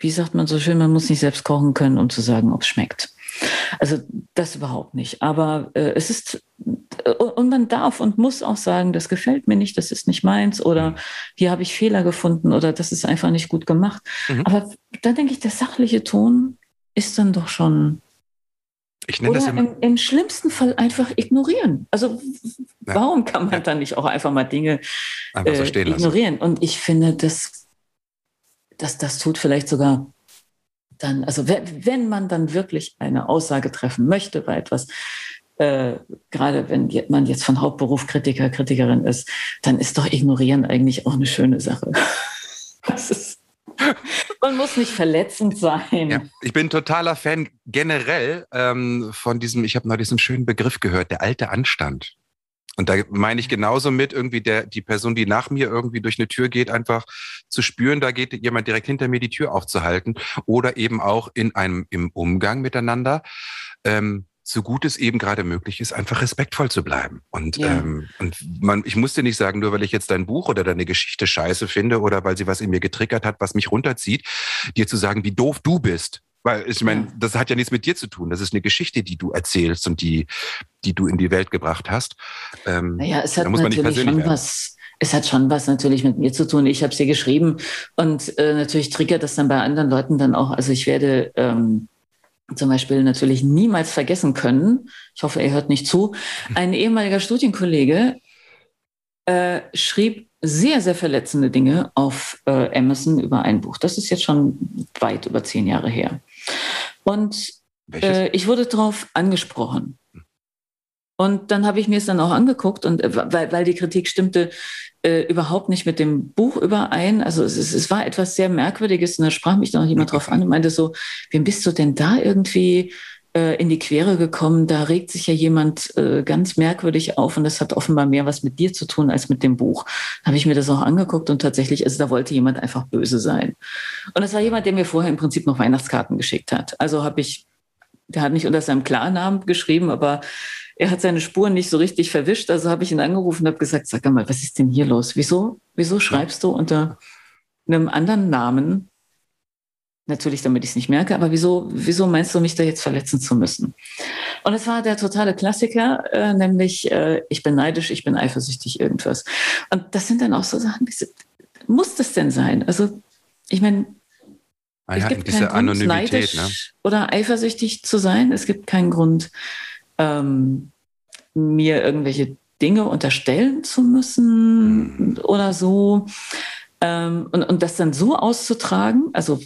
wie sagt man so schön, man muss nicht selbst kochen können, um zu sagen, ob es schmeckt. Also das überhaupt nicht. Aber äh, es ist, äh, und man darf und muss auch sagen, das gefällt mir nicht, das ist nicht meins oder mhm. hier habe ich Fehler gefunden oder das ist einfach nicht gut gemacht. Mhm. Aber da denke ich, der sachliche Ton ist dann doch schon. Ich nenne das im, im, schlimmsten Fall einfach ignorieren. Also ja. warum kann man ja. dann nicht auch einfach mal Dinge einfach so äh, ignorieren? Und ich finde, dass, dass das tut vielleicht sogar dann, also wenn man dann wirklich eine Aussage treffen möchte bei etwas, äh, gerade wenn man jetzt von Hauptberuf Kritiker, Kritikerin ist, dann ist doch Ignorieren eigentlich auch eine schöne Sache. Muss nicht verletzend sein. Ja, ich bin totaler Fan generell ähm, von diesem, ich habe noch diesen schönen Begriff gehört, der alte Anstand. Und da meine ich genauso mit, irgendwie der, die Person, die nach mir irgendwie durch eine Tür geht, einfach zu spüren, da geht jemand direkt hinter mir die Tür aufzuhalten. Oder eben auch in einem, im Umgang miteinander. Ähm, so gut es eben gerade möglich ist, einfach respektvoll zu bleiben. Und, ja. ähm, und man, ich musste nicht sagen, nur weil ich jetzt dein Buch oder deine Geschichte scheiße finde oder weil sie was in mir getriggert hat, was mich runterzieht, dir zu sagen, wie doof du bist. Weil ich meine, ja. das hat ja nichts mit dir zu tun. Das ist eine Geschichte, die du erzählst und die, die du in die Welt gebracht hast. Ähm, naja, es hat natürlich schon werden. was. Es hat schon was natürlich mit mir zu tun. Ich habe sie geschrieben und äh, natürlich triggert das dann bei anderen Leuten dann auch. Also ich werde ähm, zum Beispiel natürlich niemals vergessen können, ich hoffe, er hört nicht zu, ein ehemaliger Studienkollege äh, schrieb sehr, sehr verletzende Dinge auf äh, Amazon über ein Buch. Das ist jetzt schon weit über zehn Jahre her. Und äh, ich wurde darauf angesprochen. Und dann habe ich mir es dann auch angeguckt und äh, weil, weil die Kritik stimmte äh, überhaupt nicht mit dem Buch überein. Also es, es, war etwas sehr Merkwürdiges und da sprach mich dann auch jemand drauf an und meinte so, wem bist du denn da irgendwie äh, in die Quere gekommen? Da regt sich ja jemand äh, ganz merkwürdig auf und das hat offenbar mehr was mit dir zu tun als mit dem Buch. Da habe ich mir das auch angeguckt und tatsächlich, also da wollte jemand einfach böse sein. Und das war jemand, der mir vorher im Prinzip noch Weihnachtskarten geschickt hat. Also habe ich, der hat nicht unter seinem Klarnamen geschrieben, aber er hat seine Spuren nicht so richtig verwischt. Also habe ich ihn angerufen und habe gesagt, sag mal, was ist denn hier los? Wieso, wieso schreibst du unter einem anderen Namen? Natürlich, damit ich es nicht merke, aber wieso, wieso meinst du, mich da jetzt verletzen zu müssen? Und es war der totale Klassiker, äh, nämlich äh, ich bin neidisch, ich bin eifersüchtig, irgendwas. Und das sind dann auch so Sachen, muss das denn sein? Also, ich meine, es gibt diese keinen Grund, Anonymität, neidisch ne? oder eifersüchtig zu sein. Es gibt keinen Grund, ähm, mir irgendwelche Dinge unterstellen zu müssen oder so. Ähm, und, und das dann so auszutragen, also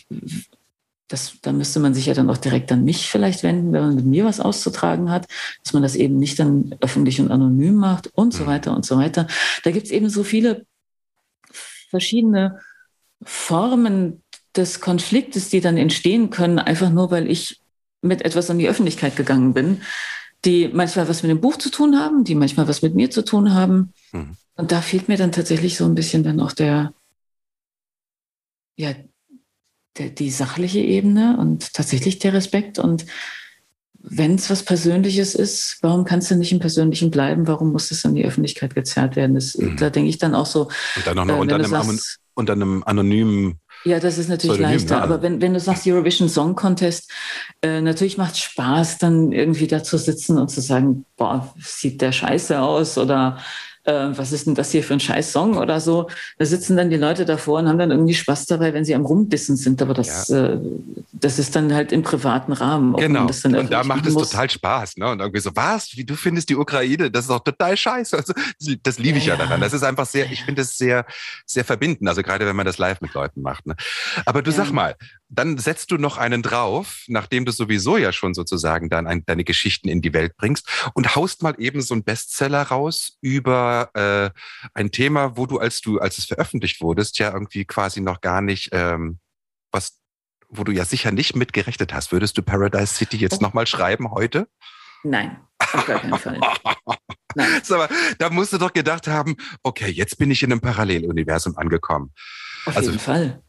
das, da müsste man sich ja dann auch direkt an mich vielleicht wenden, wenn man mit mir was auszutragen hat, dass man das eben nicht dann öffentlich und anonym macht und so Mhm. weiter und so weiter. Da gibt es eben so viele verschiedene Formen des Konfliktes, die dann entstehen können, einfach nur, weil ich mit etwas an die Öffentlichkeit gegangen bin, die manchmal was mit dem Buch zu tun haben, die manchmal was mit mir zu tun haben. Mhm. Und da fehlt mir dann tatsächlich so ein bisschen dann auch der, ja, der, die sachliche Ebene und tatsächlich der Respekt. Und wenn es was Persönliches ist, warum kannst du nicht im Persönlichen bleiben? Warum muss es an die Öffentlichkeit gezerrt werden? Das, Mhm. Da denke ich dann auch so, Und dann auch äh, noch unter einem, sagst, unter einem anonymen ja, das ist natürlich Pseudonym, leichter. ne? Aber wenn, wenn du sagst Eurovision Song Contest, äh, natürlich macht es Spaß, dann irgendwie da zu sitzen und zu sagen, boah, sieht der scheiße aus oder äh, was ist denn das hier für ein scheiß Song oder so. Da sitzen dann die Leute davor und haben dann irgendwie Spaß dabei, wenn sie am Rumdissen sind. Aber das, äh, das ist dann halt im privaten Rahmen. Genau. Und da macht es muss. total Spaß. Ne? Und irgendwie so, was? Wie du findest die Ukraine? Das ist doch total scheiße. Also, das- liebe ich ja, Ja, ja. daran. Das ist einfach sehr, ich finde es sehr, sehr verbindend. Also gerade wenn man das live mit Leuten macht. Ne? Aber du Ja. sag mal, dann setzt du noch einen drauf, nachdem du sowieso ja schon sozusagen dann ein, deine Geschichten in die Welt bringst und haust mal eben so einen Bestseller raus über äh, ein Thema, wo du, als du, als es veröffentlicht wurdest, ja irgendwie quasi noch gar nicht ähm, was wo du ja sicher nicht mit gerechnet hast. Würdest du Paradise City jetzt Oh. nochmal schreiben heute? Nein, auf gar keinen Fall. Nein. Sag mal, da musst du doch gedacht haben, okay, jetzt bin ich in einem Paralleluniversum angekommen. Auf Also- jeden Fall.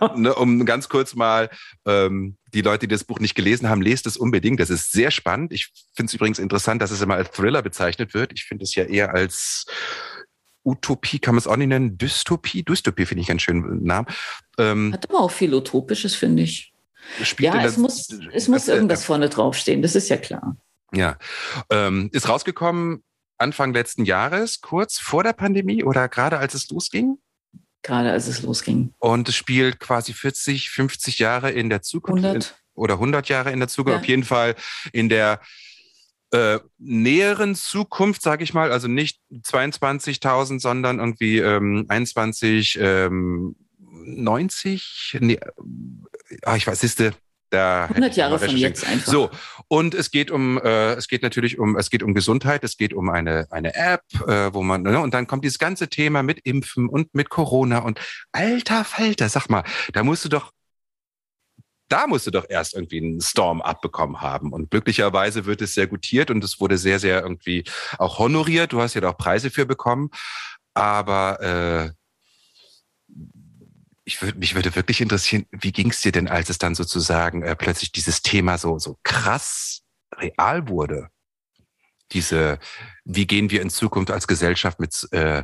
Ne, um ganz kurz mal ähm, die Leute, die das Buch nicht gelesen haben, lest es unbedingt. Das ist sehr spannend. Ich finde es übrigens interessant, dass es immer als Thriller bezeichnet wird. Ich finde es ja eher als Utopie, kann man es auch nicht nennen. Dystopie. Dystopie finde ich einen schönen Namen. Ähm, Hat aber auch viel Utopisches, finde ich. Ja, es muss, es muss das, äh, irgendwas vorne draufstehen, das ist ja klar. Ja, ähm, ist rausgekommen Anfang letzten Jahres, kurz vor der Pandemie oder gerade als es losging. Gerade als es losging. Und es spielt quasi 40, 50 Jahre in der Zukunft 100. oder 100 Jahre in der Zukunft. Ja. Auf jeden Fall in der äh, näheren Zukunft, sage ich mal, also nicht 22.000, sondern irgendwie ähm, 21, ähm, 90, nee, ah, ich weiß, siehste, da hätte 100 ich Jahre von jetzt einfach. so, und es geht um, äh, es geht natürlich um, es geht um Gesundheit, es geht um eine, eine App, äh, wo man, ne, und dann kommt dieses ganze Thema mit Impfen und mit Corona und alter Falter, sag mal, da musst du doch, da musst du doch erst irgendwie einen Storm abbekommen haben. Und glücklicherweise wird es sehr gutiert und es wurde sehr, sehr irgendwie auch honoriert. Du hast ja auch Preise für bekommen. Aber äh, ich würd, mich würde wirklich interessieren, wie ging es dir denn, als es dann sozusagen äh, plötzlich dieses Thema so, so krass real wurde? Diese, wie gehen wir in Zukunft als Gesellschaft mit, äh,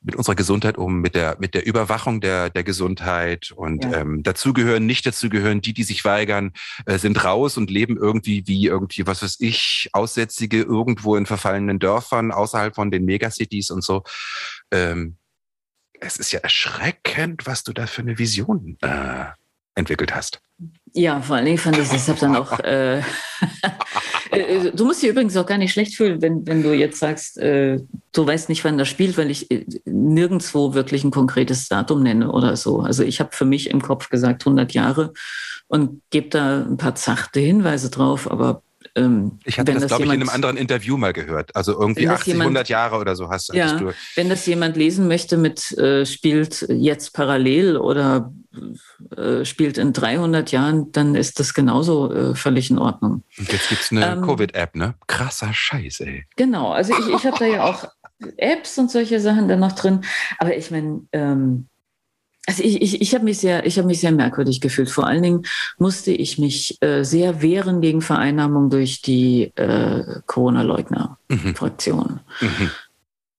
mit unserer Gesundheit um, mit der, mit der Überwachung der, der Gesundheit und Ja. ähm, dazugehören, nicht dazugehören, die, die sich weigern, äh, sind raus und leben irgendwie wie irgendwie, was weiß ich, Aussätzige irgendwo in verfallenen Dörfern außerhalb von den Megacities und so. Ähm, es ist ja erschreckend, was du da für eine Vision äh, entwickelt hast. Ja, vor allen Dingen fand ich deshalb dann auch. Äh, äh, du musst dich übrigens auch gar nicht schlecht fühlen, wenn, wenn du jetzt sagst, äh, du weißt nicht, wann das spielt, weil ich äh, nirgendwo wirklich ein konkretes Datum nenne oder so. Also ich habe für mich im Kopf gesagt 100 Jahre und gebe da ein paar zachte Hinweise drauf, aber ähm, Ich hatte wenn das, glaube ich, in einem anderen Interview mal gehört. Also irgendwie Wenn das 80, jemand- 100 Jahre oder so hast, Ja. du. Wenn das jemand lesen möchte mit äh, spielt jetzt parallel oder äh, spielt in 300 Jahren, dann ist das genauso äh, völlig in Ordnung. Und jetzt gibt's eine Ähm, Covid-App, ne? Krasser Scheiß, ey. Genau, also ich, ich habe da ja auch Apps und solche Sachen dann noch drin. Aber ich meine, ähm, also ich, ich, ich habe mich sehr, ich habe mich sehr merkwürdig gefühlt. Vor allen Dingen musste ich mich äh, sehr wehren gegen Vereinnahmung durch die äh, Corona-Leugner-Fraktion. Mhm. Mhm.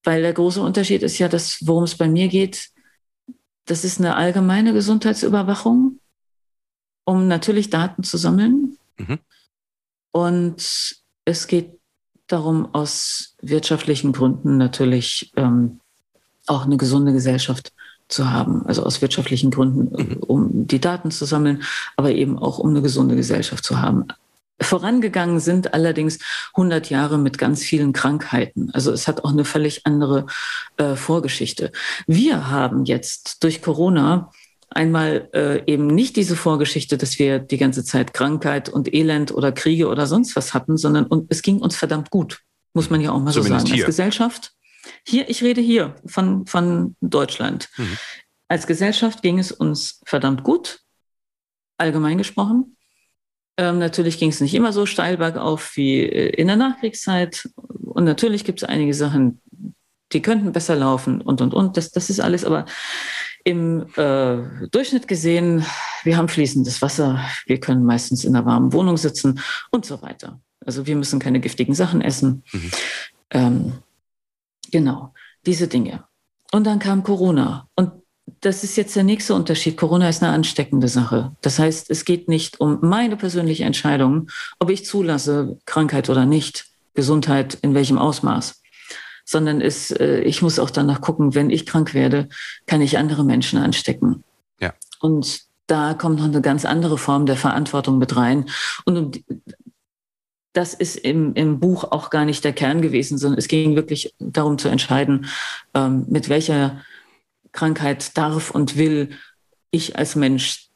Weil der große Unterschied ist ja, dass, worum es bei mir geht, das ist eine allgemeine Gesundheitsüberwachung, um natürlich Daten zu sammeln. Mhm. Und es geht darum, aus wirtschaftlichen Gründen natürlich ähm, auch eine gesunde Gesellschaft zu haben, also aus wirtschaftlichen Gründen, mhm. um die Daten zu sammeln, aber eben auch um eine gesunde Gesellschaft zu haben. Vorangegangen sind allerdings 100 Jahre mit ganz vielen Krankheiten. Also es hat auch eine völlig andere äh, Vorgeschichte. Wir haben jetzt durch Corona einmal äh, eben nicht diese Vorgeschichte, dass wir die ganze Zeit Krankheit und Elend oder Kriege oder sonst was hatten, sondern und es ging uns verdammt gut, muss man ja auch mal Zumindest so sagen. Hier. Als Gesellschaft. Hier, ich rede hier von, von Deutschland. Mhm. Als Gesellschaft ging es uns verdammt gut, allgemein gesprochen. Ähm, natürlich ging es nicht immer so steil bergauf wie äh, in der Nachkriegszeit. Und natürlich gibt es einige Sachen, die könnten besser laufen und, und, und. Das, das ist alles. Aber im äh, Durchschnitt gesehen, wir haben fließendes Wasser, wir können meistens in einer warmen Wohnung sitzen und so weiter. Also wir müssen keine giftigen Sachen essen. Mhm. Ähm, genau, diese Dinge. Und dann kam Corona. Und das ist jetzt der nächste Unterschied. Corona ist eine ansteckende Sache. Das heißt, es geht nicht um meine persönliche Entscheidung, ob ich zulasse, Krankheit oder nicht, Gesundheit in welchem Ausmaß, sondern es, äh, ich muss auch danach gucken, wenn ich krank werde, kann ich andere Menschen anstecken. Ja. Und da kommt noch eine ganz andere Form der Verantwortung mit rein. Und das ist im, im Buch auch gar nicht der Kern gewesen, sondern es ging wirklich darum zu entscheiden, ähm, mit welcher Krankheit darf und will ich als Mensch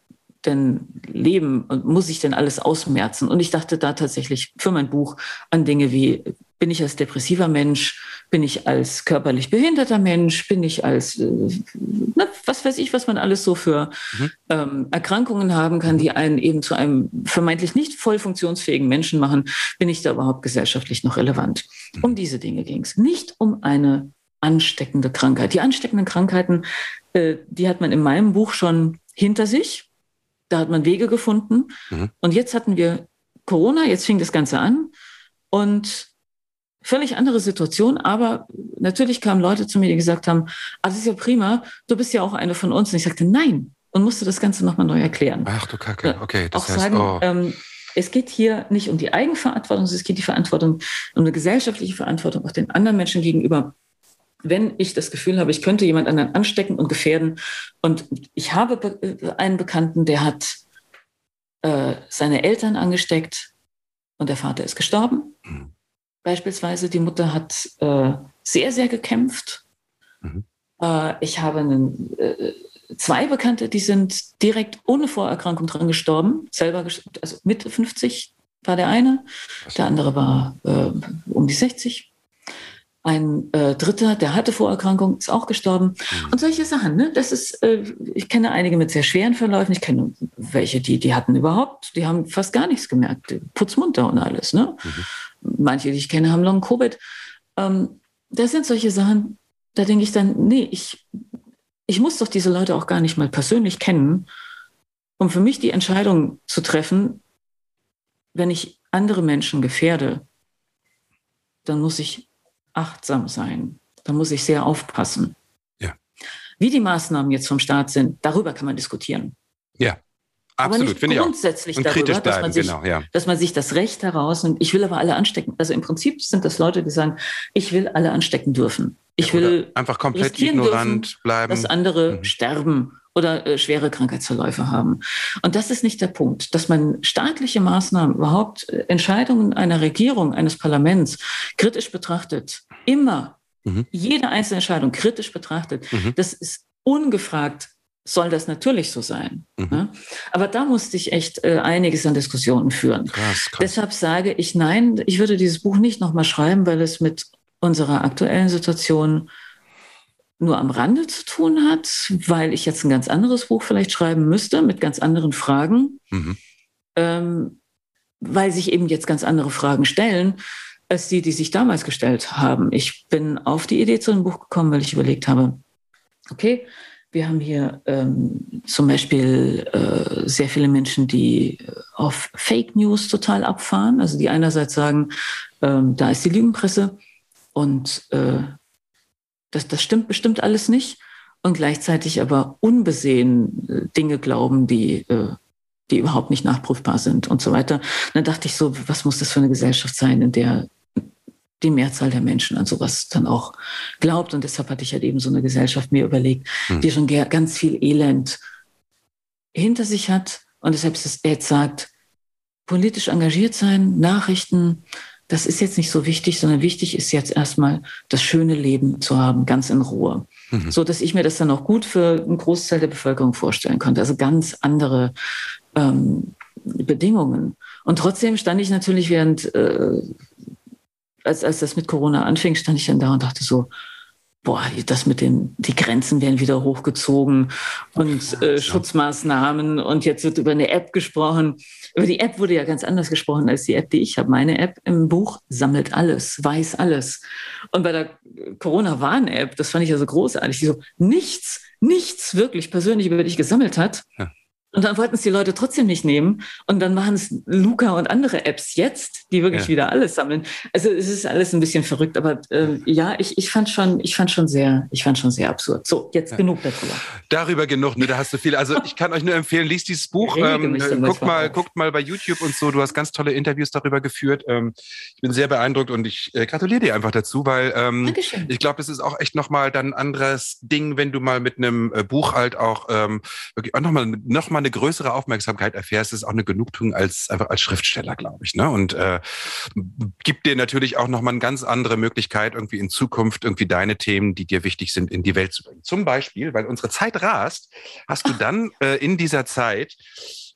denn leben und muss ich denn alles ausmerzen? Und ich dachte da tatsächlich für mein Buch an Dinge wie, bin ich als depressiver Mensch, bin ich als körperlich behinderter Mensch, bin ich als, äh, na, was weiß ich, was man alles so für mhm. ähm, Erkrankungen haben kann, die einen eben zu einem vermeintlich nicht voll funktionsfähigen Menschen machen, bin ich da überhaupt gesellschaftlich noch relevant? Mhm. Um diese Dinge ging es, nicht um eine ansteckende Krankheit. Die ansteckenden Krankheiten, äh, die hat man in meinem Buch schon hinter sich. Da hat man Wege gefunden. Mhm. Und jetzt hatten wir Corona, jetzt fing das Ganze an. Und völlig andere Situation, aber natürlich kamen Leute zu mir, die gesagt haben, ah, das ist ja prima, du bist ja auch eine von uns. Und ich sagte, nein, und musste das Ganze nochmal neu erklären. Ach du Kacke, okay. Das auch heißt, sagen, oh. ähm, es geht hier nicht um die Eigenverantwortung, es geht die Verantwortung, um eine gesellschaftliche Verantwortung auch den anderen Menschen gegenüber wenn ich das Gefühl habe, ich könnte jemand anderen anstecken und gefährden. Und ich habe einen Bekannten, der hat äh, seine Eltern angesteckt und der Vater ist gestorben. Mhm. Beispielsweise die Mutter hat äh, sehr, sehr gekämpft. Mhm. Äh, ich habe einen, äh, zwei Bekannte, die sind direkt ohne Vorerkrankung dran gestorben, selber, also Mitte 50 war der eine, der andere war äh, um die 60. Ein äh, Dritter, der hatte Vorerkrankung, ist auch gestorben. Mhm. Und solche Sachen. Ne? Das ist, äh, ich kenne einige mit sehr schweren Verläufen. Ich kenne welche, die, die hatten überhaupt, die haben fast gar nichts gemerkt. Putzmunter und alles. Ne? Mhm. Manche, die ich kenne, haben Long Covid. Ähm, das sind solche Sachen, da denke ich dann, nee, ich, ich muss doch diese Leute auch gar nicht mal persönlich kennen, um für mich die Entscheidung zu treffen, wenn ich andere Menschen gefährde, dann muss ich achtsam sein. Da muss ich sehr aufpassen. Ja. Wie die Maßnahmen jetzt vom Staat sind, darüber kann man diskutieren. Ja. Absolut, finde ich auch. Grundsätzlich darüber, dass, man sich, genau, ja. dass man sich das Recht herausnimmt. Ich will aber alle anstecken. Also im Prinzip sind das Leute, die sagen, ich will alle anstecken dürfen. Ich ja, will einfach komplett ignorant dürfen, bleiben. Dass andere mhm. sterben oder äh, schwere Krankheitsverläufe haben. Und das ist nicht der Punkt, dass man staatliche Maßnahmen, überhaupt äh, Entscheidungen einer Regierung, eines Parlaments kritisch betrachtet, immer mhm. jede einzelne Entscheidung kritisch betrachtet. Mhm. Das ist ungefragt soll das natürlich so sein. Mhm. Ne? Aber da musste ich echt äh, einiges an Diskussionen führen. Krass, krass. Deshalb sage ich nein, ich würde dieses Buch nicht nochmal schreiben, weil es mit unserer aktuellen Situation nur am Rande zu tun hat, weil ich jetzt ein ganz anderes Buch vielleicht schreiben müsste mit ganz anderen Fragen, mhm. ähm, weil sich eben jetzt ganz andere Fragen stellen als die, die sich damals gestellt haben. Ich bin auf die Idee zu dem Buch gekommen, weil ich überlegt habe, okay, wir haben hier ähm, zum Beispiel äh, sehr viele Menschen, die auf Fake News total abfahren, also die einerseits sagen, ähm, da ist die Lügenpresse und äh, das, das stimmt bestimmt alles nicht und gleichzeitig aber unbesehen äh, Dinge glauben, die, äh, die überhaupt nicht nachprüfbar sind und so weiter. Und dann dachte ich so, was muss das für eine Gesellschaft sein, in der die Mehrzahl der Menschen an sowas dann auch glaubt. Und deshalb hatte ich halt eben so eine Gesellschaft mir überlegt, hm. die schon ganz viel Elend hinter sich hat. Und deshalb ist es jetzt sagt, politisch engagiert sein, Nachrichten, das ist jetzt nicht so wichtig, sondern wichtig ist jetzt erstmal das schöne Leben zu haben, ganz in Ruhe. Mhm. So dass ich mir das dann auch gut für einen Großteil der Bevölkerung vorstellen konnte. Also ganz andere ähm, Bedingungen. Und trotzdem stand ich natürlich während äh, als, als das mit Corona anfing, stand ich dann da und dachte so, boah, das mit den, die Grenzen werden wieder hochgezogen und äh, Schutzmaßnahmen und jetzt wird über eine App gesprochen. Über die App wurde ja ganz anders gesprochen als die App, die ich habe. Meine App im Buch sammelt alles, weiß alles. Und bei der Corona-Warn-App, das fand ich ja so großartig, die so nichts, nichts wirklich persönlich über dich gesammelt hat. Ja. Und dann wollten es die Leute trotzdem nicht nehmen. Und dann machen es Luca und andere Apps jetzt, die wirklich ja. wieder alles sammeln. Also es ist alles ein bisschen verrückt, aber äh, ja, ich, ich fand schon, ich fand schon sehr, ich fand schon sehr absurd. So, jetzt ja. genug darüber. Darüber genug, ne? Da hast du viel. Also ich kann euch nur empfehlen, liest dieses Buch. Ähm, guckt mal, guckt mal bei YouTube und so. Du hast ganz tolle Interviews darüber geführt. Ähm, ich bin sehr beeindruckt und ich äh, gratuliere dir einfach dazu, weil ähm, ich glaube, das ist auch echt nochmal dann ein anderes Ding, wenn du mal mit einem äh, Buch halt auch ähm, wirklich auch nochmal noch mal eine größere Aufmerksamkeit erfährst, ist auch eine Genugtuung als einfach als Schriftsteller, glaube ich. Ne? Und äh, gibt dir natürlich auch nochmal eine ganz andere Möglichkeit, irgendwie in Zukunft irgendwie deine Themen, die dir wichtig sind, in die Welt zu bringen. Zum Beispiel, weil unsere Zeit rast, hast du dann äh, in dieser Zeit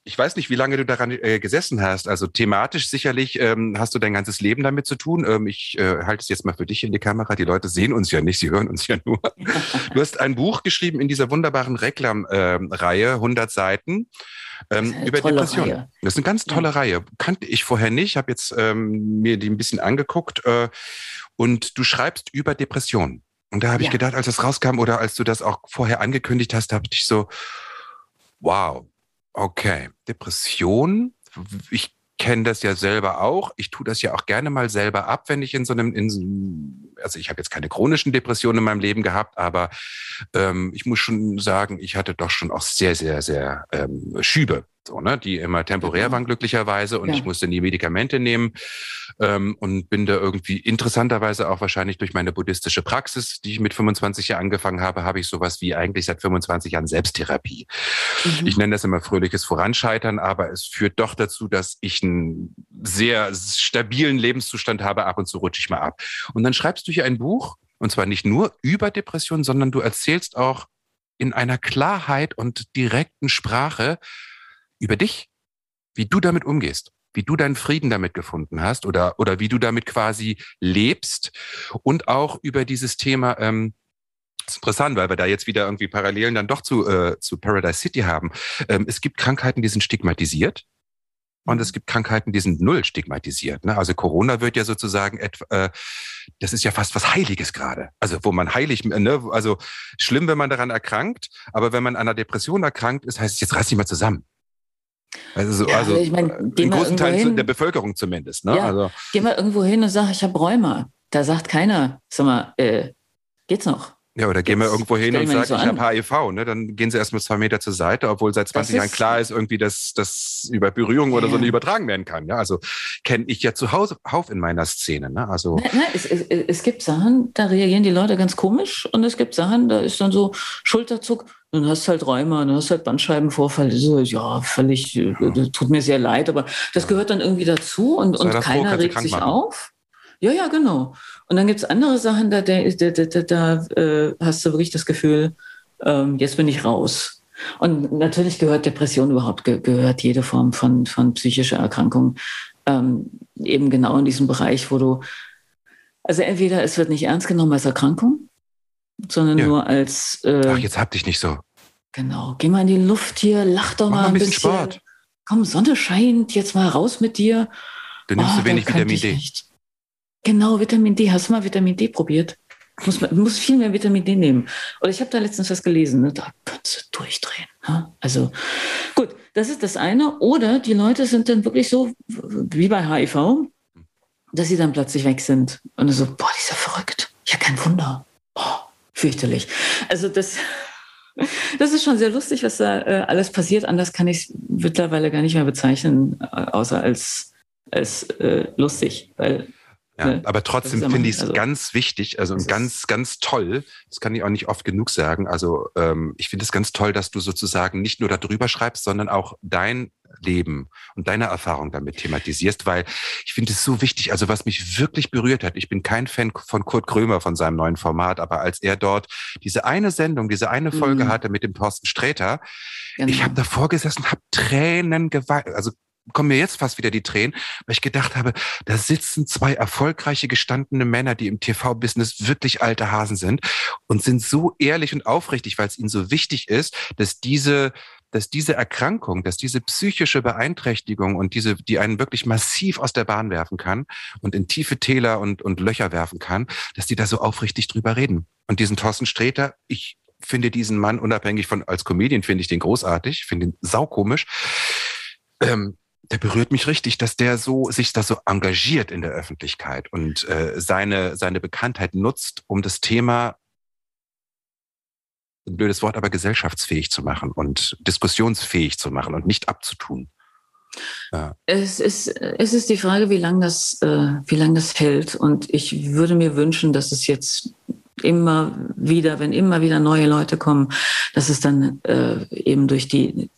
ich weiß nicht, wie lange du daran äh, gesessen hast. Also thematisch sicherlich ähm, hast du dein ganzes Leben damit zu tun. Ähm, ich äh, halte es jetzt mal für dich in die Kamera. Die Leute sehen uns ja nicht, sie hören uns ja nur. Du hast ein Buch geschrieben in dieser wunderbaren Reklam-Reihe, äh, 100 Seiten. Ähm, über Depressionen. Reihe. Das ist eine ganz tolle ja. Reihe. Kannte ich vorher nicht, habe jetzt ähm, mir die ein bisschen angeguckt. Äh, und du schreibst über Depressionen. Und da habe ja. ich gedacht, als das rauskam oder als du das auch vorher angekündigt hast, habe ich so, wow, Okay, Depression. Ich kenne das ja selber auch. Ich tue das ja auch gerne mal selber ab, wenn ich in so einem, in so, also ich habe jetzt keine chronischen Depressionen in meinem Leben gehabt, aber ähm, ich muss schon sagen, ich hatte doch schon auch sehr, sehr, sehr ähm, Schübe so, ne, die immer temporär waren glücklicherweise und ja. ich musste nie Medikamente nehmen ähm, und bin da irgendwie interessanterweise auch wahrscheinlich durch meine buddhistische Praxis, die ich mit 25 Jahren angefangen habe, habe ich sowas wie eigentlich seit 25 Jahren Selbsttherapie. Mhm. Ich nenne das immer fröhliches Voranscheitern, aber es führt doch dazu, dass ich einen sehr stabilen Lebenszustand habe. Ab und zu rutsche ich mal ab. Und dann schreibst du hier ein Buch und zwar nicht nur über Depressionen, sondern du erzählst auch in einer Klarheit und direkten Sprache, über dich, wie du damit umgehst, wie du deinen Frieden damit gefunden hast oder, oder wie du damit quasi lebst und auch über dieses Thema, ähm, das ist interessant, weil wir da jetzt wieder irgendwie Parallelen dann doch zu, äh, zu Paradise City haben. Ähm, es gibt Krankheiten, die sind stigmatisiert. Und es gibt Krankheiten, die sind null stigmatisiert. Ne? Also Corona wird ja sozusagen etwa, äh, das ist ja fast was Heiliges gerade. Also wo man heilig, ne? also schlimm, wenn man daran erkrankt, aber wenn man an einer Depression erkrankt ist, heißt es, jetzt reiß dich mal zusammen. Also, ja, also ich mein, in großen Teil hin, der Bevölkerung zumindest. Ne? Ja, also. Geh mal irgendwo hin und sag, ich habe Rheuma. Da sagt keiner, sag mal, äh, geht's noch? Ja, oder gehen wir irgendwo hin und sagen, so ich habe HIV, ne? Dann gehen sie erstmal zwei Meter zur Seite, obwohl seit 20 Jahren klar ist irgendwie, dass das über Berührung ja. oder so nicht übertragen werden kann. Ja, also kenne ich ja zu Hause auf in meiner Szene. Ne? Also nein, nein, es, es, es gibt Sachen, da reagieren die Leute ganz komisch und es gibt Sachen, da ist dann so Schulterzuck, dann hast du halt Rheuma, dann hast du halt Bandscheibenvorfall. So, ja, völlig, ja. Äh, tut mir sehr leid, aber das gehört dann irgendwie dazu und, und keiner regt sich machen. auf. Ja, ja, genau. Und dann gibt es andere Sachen, da, da, da, da, äh, hast du wirklich das Gefühl, ähm, jetzt bin ich raus. Und natürlich gehört Depression überhaupt, ge gehört jede Form von, von psychischer Erkrankung ähm, eben genau in diesem Bereich, wo du, also entweder es wird nicht ernst genommen als Erkrankung, sondern ja. nur als. Äh, Ach, jetzt hab dich nicht so. Genau, geh mal in die Luft hier, lach doch Mach mal ein bisschen. bisschen. Sport. Komm, Sonne scheint, jetzt mal raus mit dir. Du nimmst oh, zu wenig Vitamin D. Nicht. Genau, Vitamin D. Hast du mal Vitamin D probiert? Muss, man, muss viel mehr Vitamin D nehmen. Oder ich habe da letztens was gelesen, ne? da kannst du durchdrehen. Ne? Also gut, das ist das eine. Oder die Leute sind dann wirklich so wie bei HIV, dass sie dann plötzlich weg sind. Und so, boah, die ist ja verrückt. Ja, kein Wunder. Boah, fürchterlich. Also das, das ist schon sehr lustig, was da äh, alles passiert. Anders kann ich es mittlerweile gar nicht mehr bezeichnen, äh, außer als, als äh, lustig. Weil Ja, ne? aber trotzdem finde ich es also, ganz wichtig, also ganz, ganz toll. Das kann ich auch nicht oft genug sagen. Also ähm, ich finde es ganz toll, dass du sozusagen nicht nur darüber schreibst, sondern auch dein Leben und deine Erfahrung damit thematisierst, weil ich finde es so wichtig. Also was mich wirklich berührt hat, ich bin kein Fan von Kurt Krömer von seinem neuen Format, aber als er dort diese eine Sendung, diese eine Folge mhm. hatte mit dem Thorsten Sträter, genau. ich habe davor gesessen, habe Tränen geweint, also kommen mir jetzt fast wieder die Tränen, weil ich gedacht habe, da sitzen zwei erfolgreiche gestandene Männer, die im TV-Business wirklich alte Hasen sind und sind so ehrlich und aufrichtig, weil es ihnen so wichtig ist, dass diese dass diese Erkrankung, dass diese psychische Beeinträchtigung und diese, die einen wirklich massiv aus der Bahn werfen kann und in tiefe Täler und, und Löcher werfen kann, dass die da so aufrichtig drüber reden. Und diesen Thorsten Sträter, ich finde diesen Mann unabhängig von als Comedian finde ich den großartig, finde ihn saukomisch. Ähm, der berührt mich richtig, dass der so sich da so engagiert in der Öffentlichkeit und äh, seine seine Bekanntheit nutzt, um das Thema ein blödes Wort, aber gesellschaftsfähig zu machen und diskussionsfähig zu machen und nicht abzutun. Ja. Es, ist, es ist die Frage, wie lange das, äh, wie lang das hält. Und ich würde mir wünschen, dass es jetzt immer wieder, wenn immer wieder neue Leute kommen, dass es dann äh, eben durch die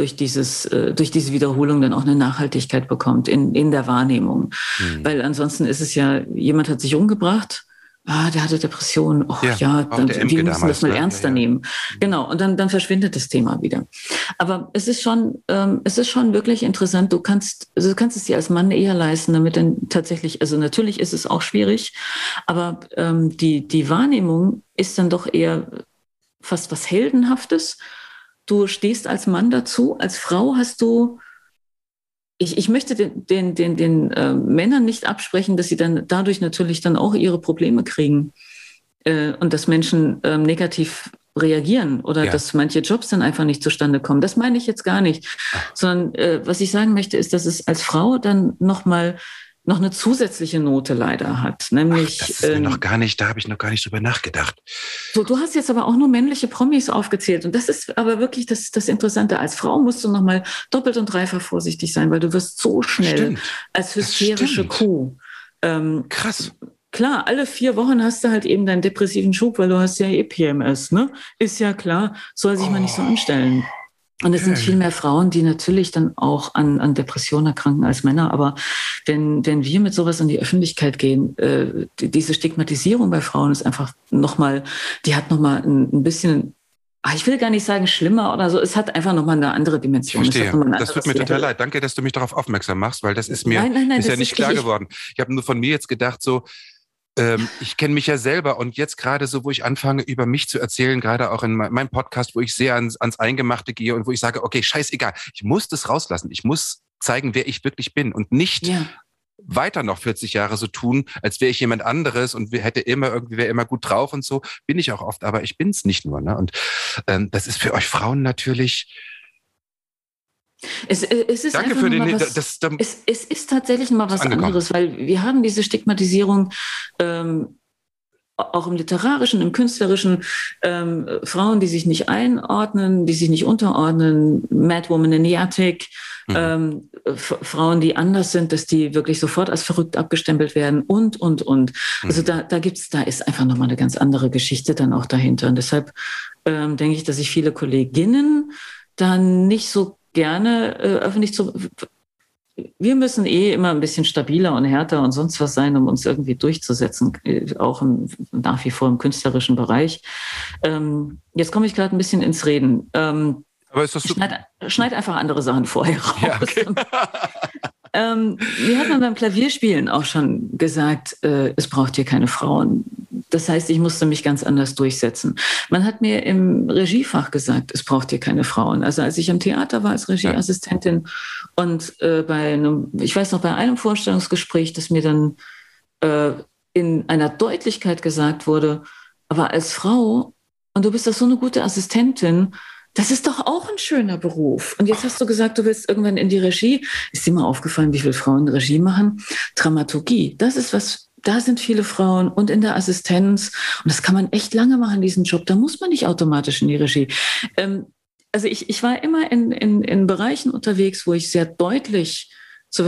durch dieses äh, durch diese Wiederholung dann auch eine Nachhaltigkeit bekommt in in der Wahrnehmung, hm. weil ansonsten ist es ja jemand hat sich umgebracht ah, der hatte Depressionen, oh ja, ja dann, wir müssen damals, das mal ne? ernster ja, ja. nehmen. Genau, und dann, dann verschwindet das Thema wieder. Aber es ist schon, ähm, es ist schon wirklich interessant. Du kannst, also du kannst es dir als Mann eher leisten, damit dann tatsächlich, also natürlich ist es auch schwierig, aber ähm, die, die Wahrnehmung ist dann doch eher fast was Heldenhaftes. Du stehst als Mann dazu, als Frau hast du ich, ich möchte den, den, den, den äh, Männern nicht absprechen, dass sie dann dadurch natürlich dann auch ihre Probleme kriegen äh, und dass Menschen äh, negativ reagieren oder ja. dass manche Jobs dann einfach nicht zustande kommen. Das meine ich jetzt gar nicht, Ach. sondern äh, was ich sagen möchte, ist, dass es als Frau dann nochmal noch eine zusätzliche Note leider hat. Nämlich, Ach, das ist mir noch ähm, gar nicht, da habe ich noch gar nicht drüber nachgedacht. So, du hast jetzt aber auch nur männliche Promis aufgezählt. Und das ist aber wirklich das, das Interessante. Als Frau musst du noch mal doppelt und dreifach vorsichtig sein, weil du wirst so schnell stimmt. als hysterische Kuh. Ähm, Krass. Klar, alle vier Wochen hast du halt eben deinen depressiven Schub, weil du hast ja eh PMS, ne? Ist ja klar, soll sich oh. mal nicht so anstellen. Und es sind viel mehr Frauen, die natürlich dann auch an, an Depressionen erkranken als Männer. Aber wenn, wenn wir mit sowas in die Öffentlichkeit gehen, äh, die, diese Stigmatisierung bei Frauen ist einfach nochmal, die hat nochmal ein, ein bisschen ah, ich will gar nicht sagen schlimmer oder so. Es hat einfach nochmal eine andere Dimension. Ich verstehe. Das tut mir total leid. Danke, dass du mich darauf aufmerksam machst, weil das ist mir nein, nein, nein, ist ja nicht klar geworden. Ich habe nur von mir jetzt gedacht, so, ähm, ich kenne mich ja selber und jetzt gerade so, wo ich anfange, über mich zu erzählen, gerade auch in meinem Podcast, wo ich sehr ans, ans Eingemachte gehe und wo ich sage, okay, scheißegal, ich muss das rauslassen. Ich muss zeigen, wer ich wirklich bin und nicht ja. weiter noch 40 Jahre so tun, als wäre ich jemand anderes und hätte immer irgendwie wäre immer gut drauf und so. Bin ich auch oft, aber ich bin's nicht nur. Ne? Und ähm, das ist für euch Frauen natürlich es, äh, es ist Danke für den. Was, das, das, es, es, ist tatsächlich mal was angekommen. anderes, weil wir haben diese Stigmatisierung ähm, auch im literarischen, im künstlerischen, ähm, Frauen, die sich nicht einordnen, die sich nicht unterordnen, Madwoman in the Attic, mhm. ähm, Frauen, die anders sind, dass die wirklich sofort als verrückt abgestempelt werden und, und, und. Mhm. Also da, da gibt's, da ist einfach nochmal eine ganz andere Geschichte dann auch dahinter. Und deshalb ähm, denke ich, dass sich viele Kolleginnen dann nicht so gerne äh, öffentlich zu. Wir müssen eh immer ein bisschen stabiler und härter und sonst was sein, um uns irgendwie durchzusetzen, äh, auch im, nach wie vor im künstlerischen Bereich. Ähm, jetzt komme ich gerade ein bisschen ins Reden. Ähm, aber ist das so? Schneid, schneid, einfach andere Sachen vorher raus. Ja, okay. ähm, mir hat man beim Klavierspielen auch schon gesagt, äh, es braucht hier keine Frauen. Das heißt, ich musste mich ganz anders durchsetzen. Man hat mir im Regiefach gesagt, es braucht hier keine Frauen. Also als ich im Theater war als Regieassistentin und äh, bei einem, ich weiß noch, bei einem Vorstellungsgespräch, dass mir dann äh, in einer Deutlichkeit gesagt wurde, aber als Frau, und du bist doch so eine gute Assistentin, das ist doch auch ein schöner Beruf. Und jetzt hast du gesagt, du willst irgendwann in die Regie. Ist dir mal aufgefallen, wie viele Frauen Regie machen? Dramaturgie, das ist was, da sind viele Frauen und in der Assistenz. Und das kann man echt lange machen, diesen Job. Da muss man nicht automatisch in die Regie. Ähm, also ich, ich war immer in, in, in Bereichen unterwegs, wo ich sehr deutlich zu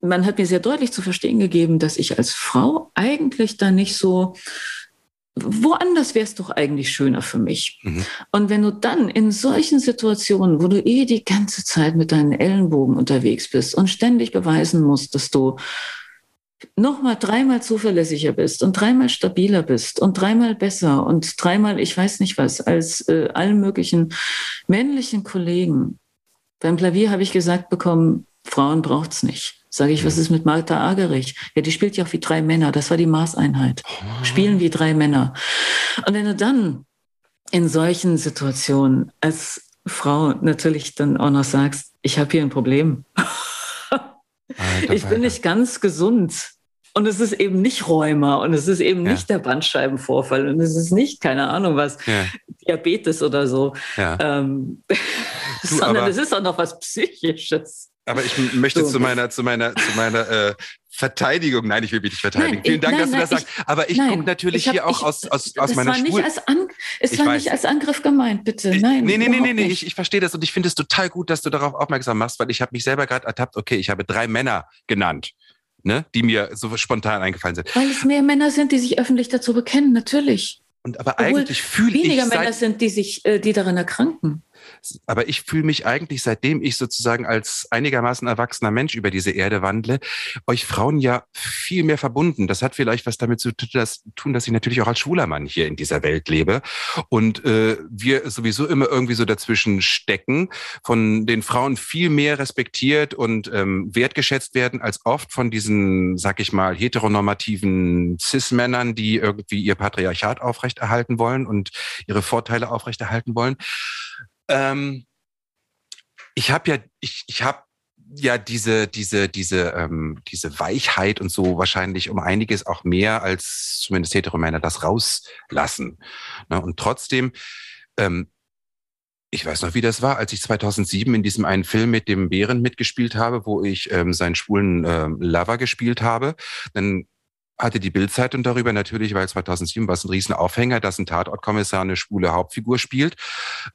man hat mir sehr deutlich zu verstehen gegeben, dass ich als Frau eigentlich da nicht so woanders wäre es doch eigentlich schöner für mich. Mhm. Und wenn du dann in solchen Situationen, wo du eh die ganze Zeit mit deinen Ellenbogen unterwegs bist und ständig beweisen musst, dass du nochmal dreimal zuverlässiger bist und dreimal stabiler bist und dreimal besser und dreimal, ich weiß nicht was, als äh, allen möglichen männlichen Kollegen. Beim Klavier habe ich gesagt bekommen, Frauen braucht es nicht. Sage ich, was ist mit Martha Agerich? Ja, die spielt ja auch wie drei Männer. Das war die Maßeinheit. Spielen wie drei Männer. Und wenn du dann in solchen Situationen als Frau natürlich dann auch noch sagst, ich habe hier ein Problem. Alter, ich bin nicht ganz gesund. Und es ist eben nicht Rheuma und es ist eben ja. nicht der Bandscheibenvorfall und es ist nicht, keine Ahnung was, ja. Diabetes oder so, ja. ähm, du, sondern es ist auch noch was Psychisches. Aber ich möchte so. zu meiner, zu meiner, zu meiner äh, Verteidigung, nein, ich will mich nicht verteidigen. Nein, Vielen Dank, nein, dass du das nein, sagst. Aber ich gucke natürlich ich hab, hier auch ich, aus, aus, aus meiner war nicht als an, Es ich war weiß. nicht als Angriff gemeint, bitte. Nein. Nee, nee, nee, nee, nee. Ich, ich verstehe das und ich finde es total gut, dass du darauf aufmerksam machst, weil ich habe mich selber gerade ertappt, okay, ich habe drei Männer genannt. Ne, die mir so spontan eingefallen sind. Weil es mehr Männer sind, die sich öffentlich dazu bekennen, natürlich. Und aber Obwohl eigentlich fühle ich weniger Männer sind, die sich, äh, die daran erkranken. Aber ich fühle mich eigentlich, seitdem ich sozusagen als einigermaßen erwachsener Mensch über diese Erde wandle, euch Frauen ja viel mehr verbunden. Das hat vielleicht was damit zu tun, dass ich natürlich auch als schwuler Mann hier in dieser Welt lebe und äh, wir sowieso immer irgendwie so dazwischen stecken, von den Frauen viel mehr respektiert und ähm, wertgeschätzt werden als oft von diesen, sag ich mal, heteronormativen Cis-Männern, die irgendwie ihr Patriarchat aufrechterhalten wollen und ihre Vorteile aufrechterhalten wollen. Ähm, ich habe ja, ich, ich habe ja diese, diese, diese, ähm, diese Weichheit und so wahrscheinlich um einiges auch mehr als zumindest Heteromänner das rauslassen. Ne? Und trotzdem, ähm, ich weiß noch, wie das war, als ich 2007 in diesem einen Film mit dem Bären mitgespielt habe, wo ich ähm, seinen schwulen ähm, Lover gespielt habe. Dann hatte die Bildzeitung darüber natürlich, weil 2007 war es ein Riesenaufhänger, dass ein Tatortkommissar eine schwule Hauptfigur spielt.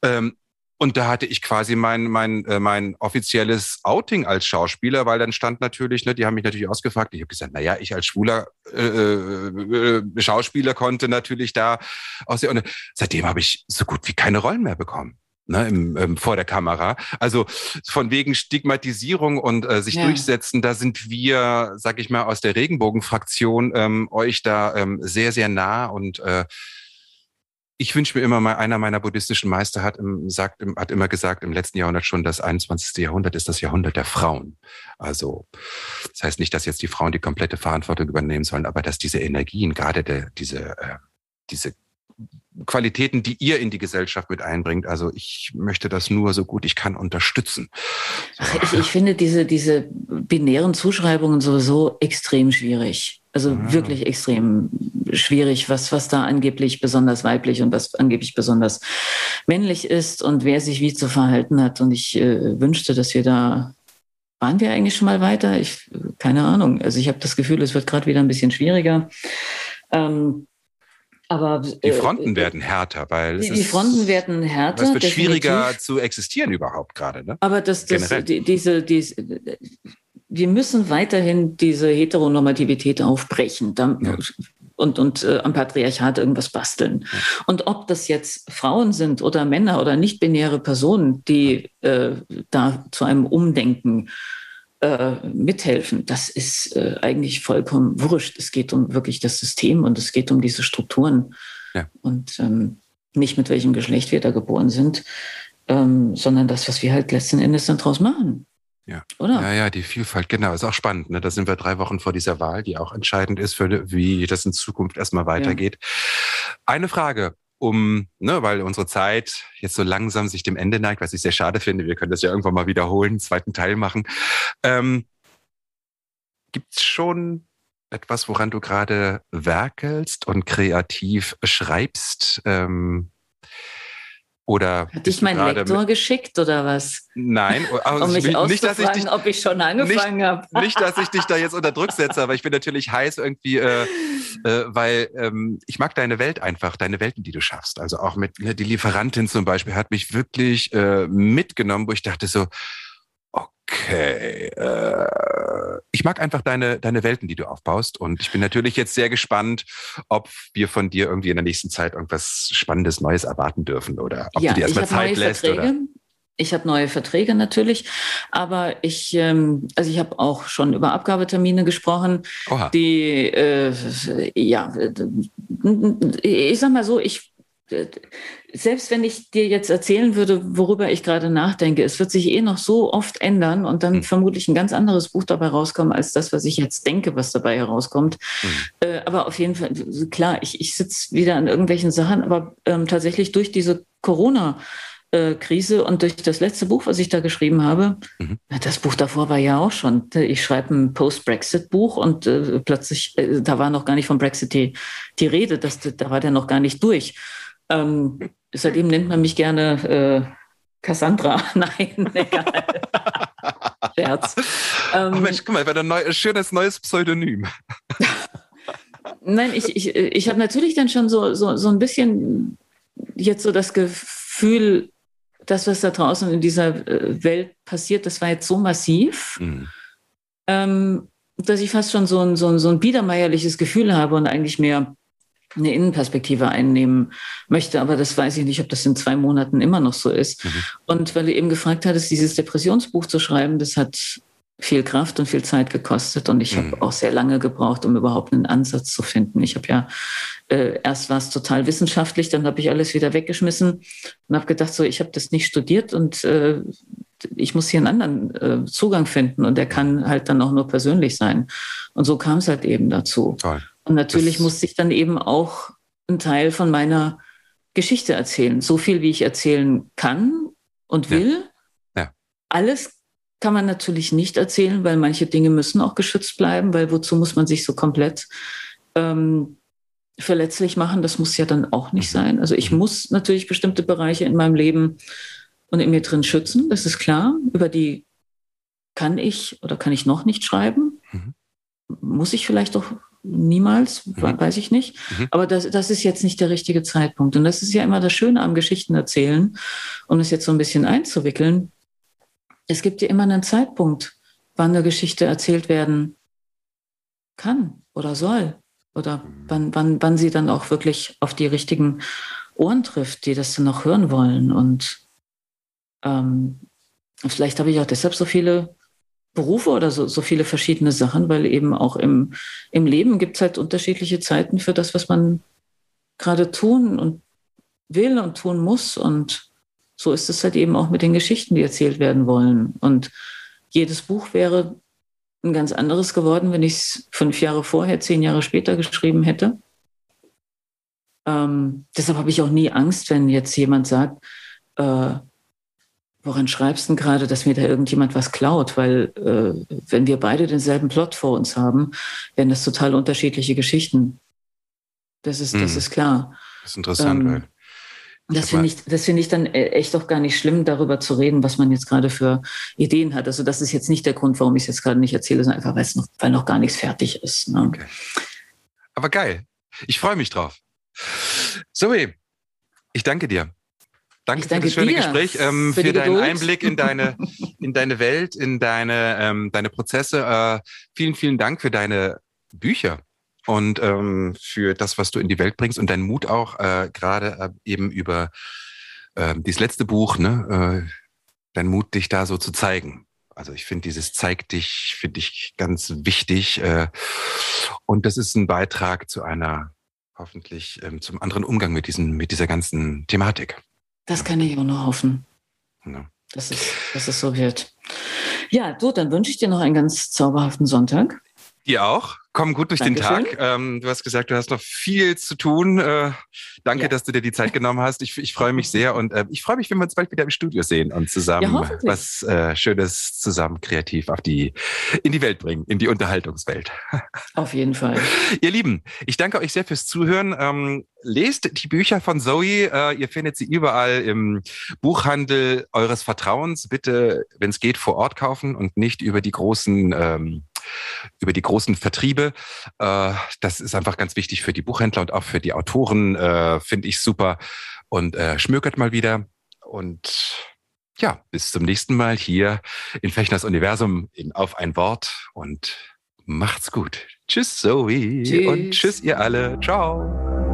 Ähm, und da hatte ich quasi mein, mein, äh, mein offizielles Outing als Schauspieler, weil dann stand natürlich, ne, die haben mich natürlich ausgefragt. Ich habe gesagt, na ja, ich als schwuler äh, äh, Schauspieler konnte natürlich da aus. Und seitdem habe ich so gut wie keine Rollen mehr bekommen. Ne, im, ähm, vor der Kamera. Also von wegen Stigmatisierung und äh, sich ja. durchsetzen, da sind wir, sag ich mal, aus der Regenbogenfraktion ähm, euch da ähm, sehr, sehr nah und äh, ich wünsche mir immer mal, einer meiner buddhistischen Meister hat, sagt, hat immer gesagt, im letzten Jahrhundert schon, das 21. Jahrhundert ist das Jahrhundert der Frauen. Also, das heißt nicht, dass jetzt die Frauen die komplette Verantwortung übernehmen sollen, aber dass diese Energien, gerade der, diese, äh, diese Qualitäten, die ihr in die Gesellschaft mit einbringt. Also ich möchte das nur so gut ich kann unterstützen. Ach, ich, ich finde diese, diese binären Zuschreibungen sowieso extrem schwierig. Also ah. wirklich extrem schwierig, was, was da angeblich besonders weiblich und was angeblich besonders männlich ist und wer sich wie zu verhalten hat. Und ich äh, wünschte, dass wir da, waren wir eigentlich schon mal weiter? Ich, keine Ahnung. Also ich habe das Gefühl, es wird gerade wieder ein bisschen schwieriger. Ähm, aber, die äh, Fronten äh, werden härter, weil die, die Fronten werden härter. Es wird definitiv. schwieriger zu existieren überhaupt gerade. Ne? Aber das, das, die, diese, diese, wir müssen weiterhin diese Heteronormativität aufbrechen da, ja. und, und äh, am Patriarchat irgendwas basteln. Ja. Und ob das jetzt Frauen sind oder Männer oder nicht-binäre Personen, die äh, da zu einem Umdenken äh, mithelfen, das ist äh, eigentlich vollkommen wurscht. Es geht um wirklich das System und es geht um diese Strukturen ja. und ähm, nicht mit welchem Geschlecht wir da geboren sind, ähm, sondern das, was wir halt letzten Endes dann draus machen. Ja. Oder? Ja, ja, die Vielfalt, genau, ist auch spannend. Ne? Da sind wir drei Wochen vor dieser Wahl, die auch entscheidend ist, für wie das in Zukunft erstmal weitergeht. Ja. Eine Frage um, ne, weil unsere Zeit jetzt so langsam sich dem Ende neigt, was ich sehr schade finde. Wir können das ja irgendwann mal wiederholen, einen zweiten Teil machen. Ähm, Gibt es schon etwas, woran du gerade werkelst und kreativ schreibst? Ähm, oder Hat dich mein Lektor geschickt oder was? Nein, also um mich nicht, dass ich dich, ob ich schon angefangen habe. Nicht, dass ich dich da jetzt unter Druck setze, aber ich bin natürlich heiß irgendwie, äh, äh, weil ähm, ich mag deine Welt einfach, deine Welten, die du schaffst. Also auch mit ne, die Lieferantin zum Beispiel hat mich wirklich äh, mitgenommen, wo ich dachte so, Okay. Äh, ich mag einfach deine, deine Welten, die du aufbaust. Und ich bin natürlich jetzt sehr gespannt, ob wir von dir irgendwie in der nächsten Zeit irgendwas Spannendes, Neues erwarten dürfen oder ob ja, du dir erstmal Zeit lässt. Verträge. Oder? Ich habe neue Verträge natürlich, aber ich, ähm, also ich habe auch schon über Abgabetermine gesprochen, Oha. die, äh, ja, ich sag mal so, ich selbst wenn ich dir jetzt erzählen würde, worüber ich gerade nachdenke, es wird sich eh noch so oft ändern und dann mhm. vermutlich ein ganz anderes Buch dabei rauskommen, als das, was ich jetzt denke, was dabei herauskommt. Mhm. Äh, aber auf jeden Fall, klar, ich, ich sitze wieder an irgendwelchen Sachen, aber ähm, tatsächlich durch diese Corona- Krise und durch das letzte Buch, was ich da geschrieben habe, mhm. das Buch davor war ja auch schon, ich schreibe ein Post-Brexit-Buch und äh, plötzlich, äh, da war noch gar nicht vom Brexit die, die Rede, das, da war der noch gar nicht durch. Ähm, seitdem nennt man mich gerne äh, Cassandra. Nein, egal. Scherz. Ähm, oh Mensch, guck mal, ein neu, schönes neues Pseudonym. Nein, ich, ich, ich habe natürlich dann schon so, so, so ein bisschen jetzt so das Gefühl, das, was da draußen in dieser äh, Welt passiert, das war jetzt so massiv, mhm. ähm, dass ich fast schon so ein, so, ein, so ein biedermeierliches Gefühl habe und eigentlich mehr eine Innenperspektive einnehmen möchte. Aber das weiß ich nicht, ob das in zwei Monaten immer noch so ist. Mhm. Und weil du eben gefragt hattest, dieses Depressionsbuch zu schreiben, das hat viel Kraft und viel Zeit gekostet. Und ich mhm. habe auch sehr lange gebraucht, um überhaupt einen Ansatz zu finden. Ich habe ja äh, erst war es total wissenschaftlich, dann habe ich alles wieder weggeschmissen und habe gedacht, so ich habe das nicht studiert und äh, ich muss hier einen anderen äh, Zugang finden und der kann halt dann auch nur persönlich sein. Und so kam es halt eben dazu. Toll. Und natürlich das musste ich dann eben auch einen Teil von meiner Geschichte erzählen. So viel, wie ich erzählen kann und will. Ja. Ja. Alles kann man natürlich nicht erzählen, weil manche Dinge müssen auch geschützt bleiben, weil wozu muss man sich so komplett ähm, verletzlich machen? Das muss ja dann auch nicht mhm. sein. Also ich mhm. muss natürlich bestimmte Bereiche in meinem Leben und in mir drin schützen, das ist klar. Über die kann ich oder kann ich noch nicht schreiben. Mhm. Muss ich vielleicht doch niemals, mhm. weiß ich nicht. Mhm. Aber das, das ist jetzt nicht der richtige Zeitpunkt. Und das ist ja immer das Schöne am Geschichten erzählen, um es jetzt so ein bisschen einzuwickeln. Es gibt ja immer einen Zeitpunkt, wann eine Geschichte erzählt werden kann oder soll. Oder mhm. wann, wann, wann sie dann auch wirklich auf die richtigen Ohren trifft, die das dann noch hören wollen. Und ähm, vielleicht habe ich auch deshalb so viele Berufe oder so, so viele verschiedene Sachen, weil eben auch im, im Leben gibt es halt unterschiedliche Zeiten für das, was man gerade tun und will und tun muss. Und so ist es halt eben auch mit den Geschichten, die erzählt werden wollen. Und jedes Buch wäre ein ganz anderes geworden, wenn ich es fünf Jahre vorher, zehn Jahre später geschrieben hätte. Ähm, deshalb habe ich auch nie Angst, wenn jetzt jemand sagt, äh, woran schreibst du denn gerade, dass mir da irgendjemand was klaut? Weil äh, wenn wir beide denselben Plot vor uns haben, wären das total unterschiedliche Geschichten. Das ist, das hm. ist klar. Das ist interessant, ähm, weil das finde ich, das finde ich dann äh, echt auch gar nicht schlimm, darüber zu reden, was man jetzt gerade für Ideen hat. Also das ist jetzt nicht der Grund, warum ich es jetzt gerade nicht erzähle, sondern einfach, weil es noch, weil noch gar nichts fertig ist. Ne? Okay. Aber geil. Ich freue mich drauf. Zoe, ich danke dir. Danke, danke, für das schöne Gespräch, ähm, für, für deinen Geduld. Einblick in deine, in deine Welt, in deine, ähm, deine Prozesse. Äh, vielen, vielen Dank für deine Bücher und ähm, für das, was du in die Welt bringst und deinen Mut auch, äh, gerade äh, eben über äh, dieses letzte Buch, ne, äh, dein Mut, dich da so zu zeigen. Also ich finde dieses Zeig dich, finde ich ganz wichtig. Äh, und das ist ein Beitrag zu einer hoffentlich ähm, zum anderen Umgang mit, diesen, mit dieser ganzen Thematik. Das kann ich auch nur hoffen. Ja. Dass, es, dass es so wird. Ja, so, dann wünsche ich dir noch einen ganz zauberhaften Sonntag. Dir auch. Komm gut durch Dankeschön. den Tag. Ähm, du hast gesagt, du hast noch viel zu tun. Äh, danke, ja. dass du dir die Zeit genommen hast. Ich, ich freue mich sehr und äh, ich freue mich, wenn wir uns bald wieder im Studio sehen und zusammen ja, was äh, Schönes zusammen kreativ auf die, in die Welt bringen, in die Unterhaltungswelt. Auf jeden Fall. Ihr Lieben, ich danke euch sehr fürs Zuhören. Ähm, lest die Bücher von Zoe. Äh, ihr findet sie überall im Buchhandel eures Vertrauens. Bitte, wenn es geht, vor Ort kaufen und nicht über die großen ähm, über die großen Vertriebe. Äh, das ist einfach ganz wichtig für die Buchhändler und auch für die Autoren, äh, finde ich super. Und äh, schmökert mal wieder. Und ja, bis zum nächsten Mal hier in Fechners Universum in Auf ein Wort und macht's gut. Tschüss, Zoe. Tschüss. Und tschüss, ihr alle. Ciao.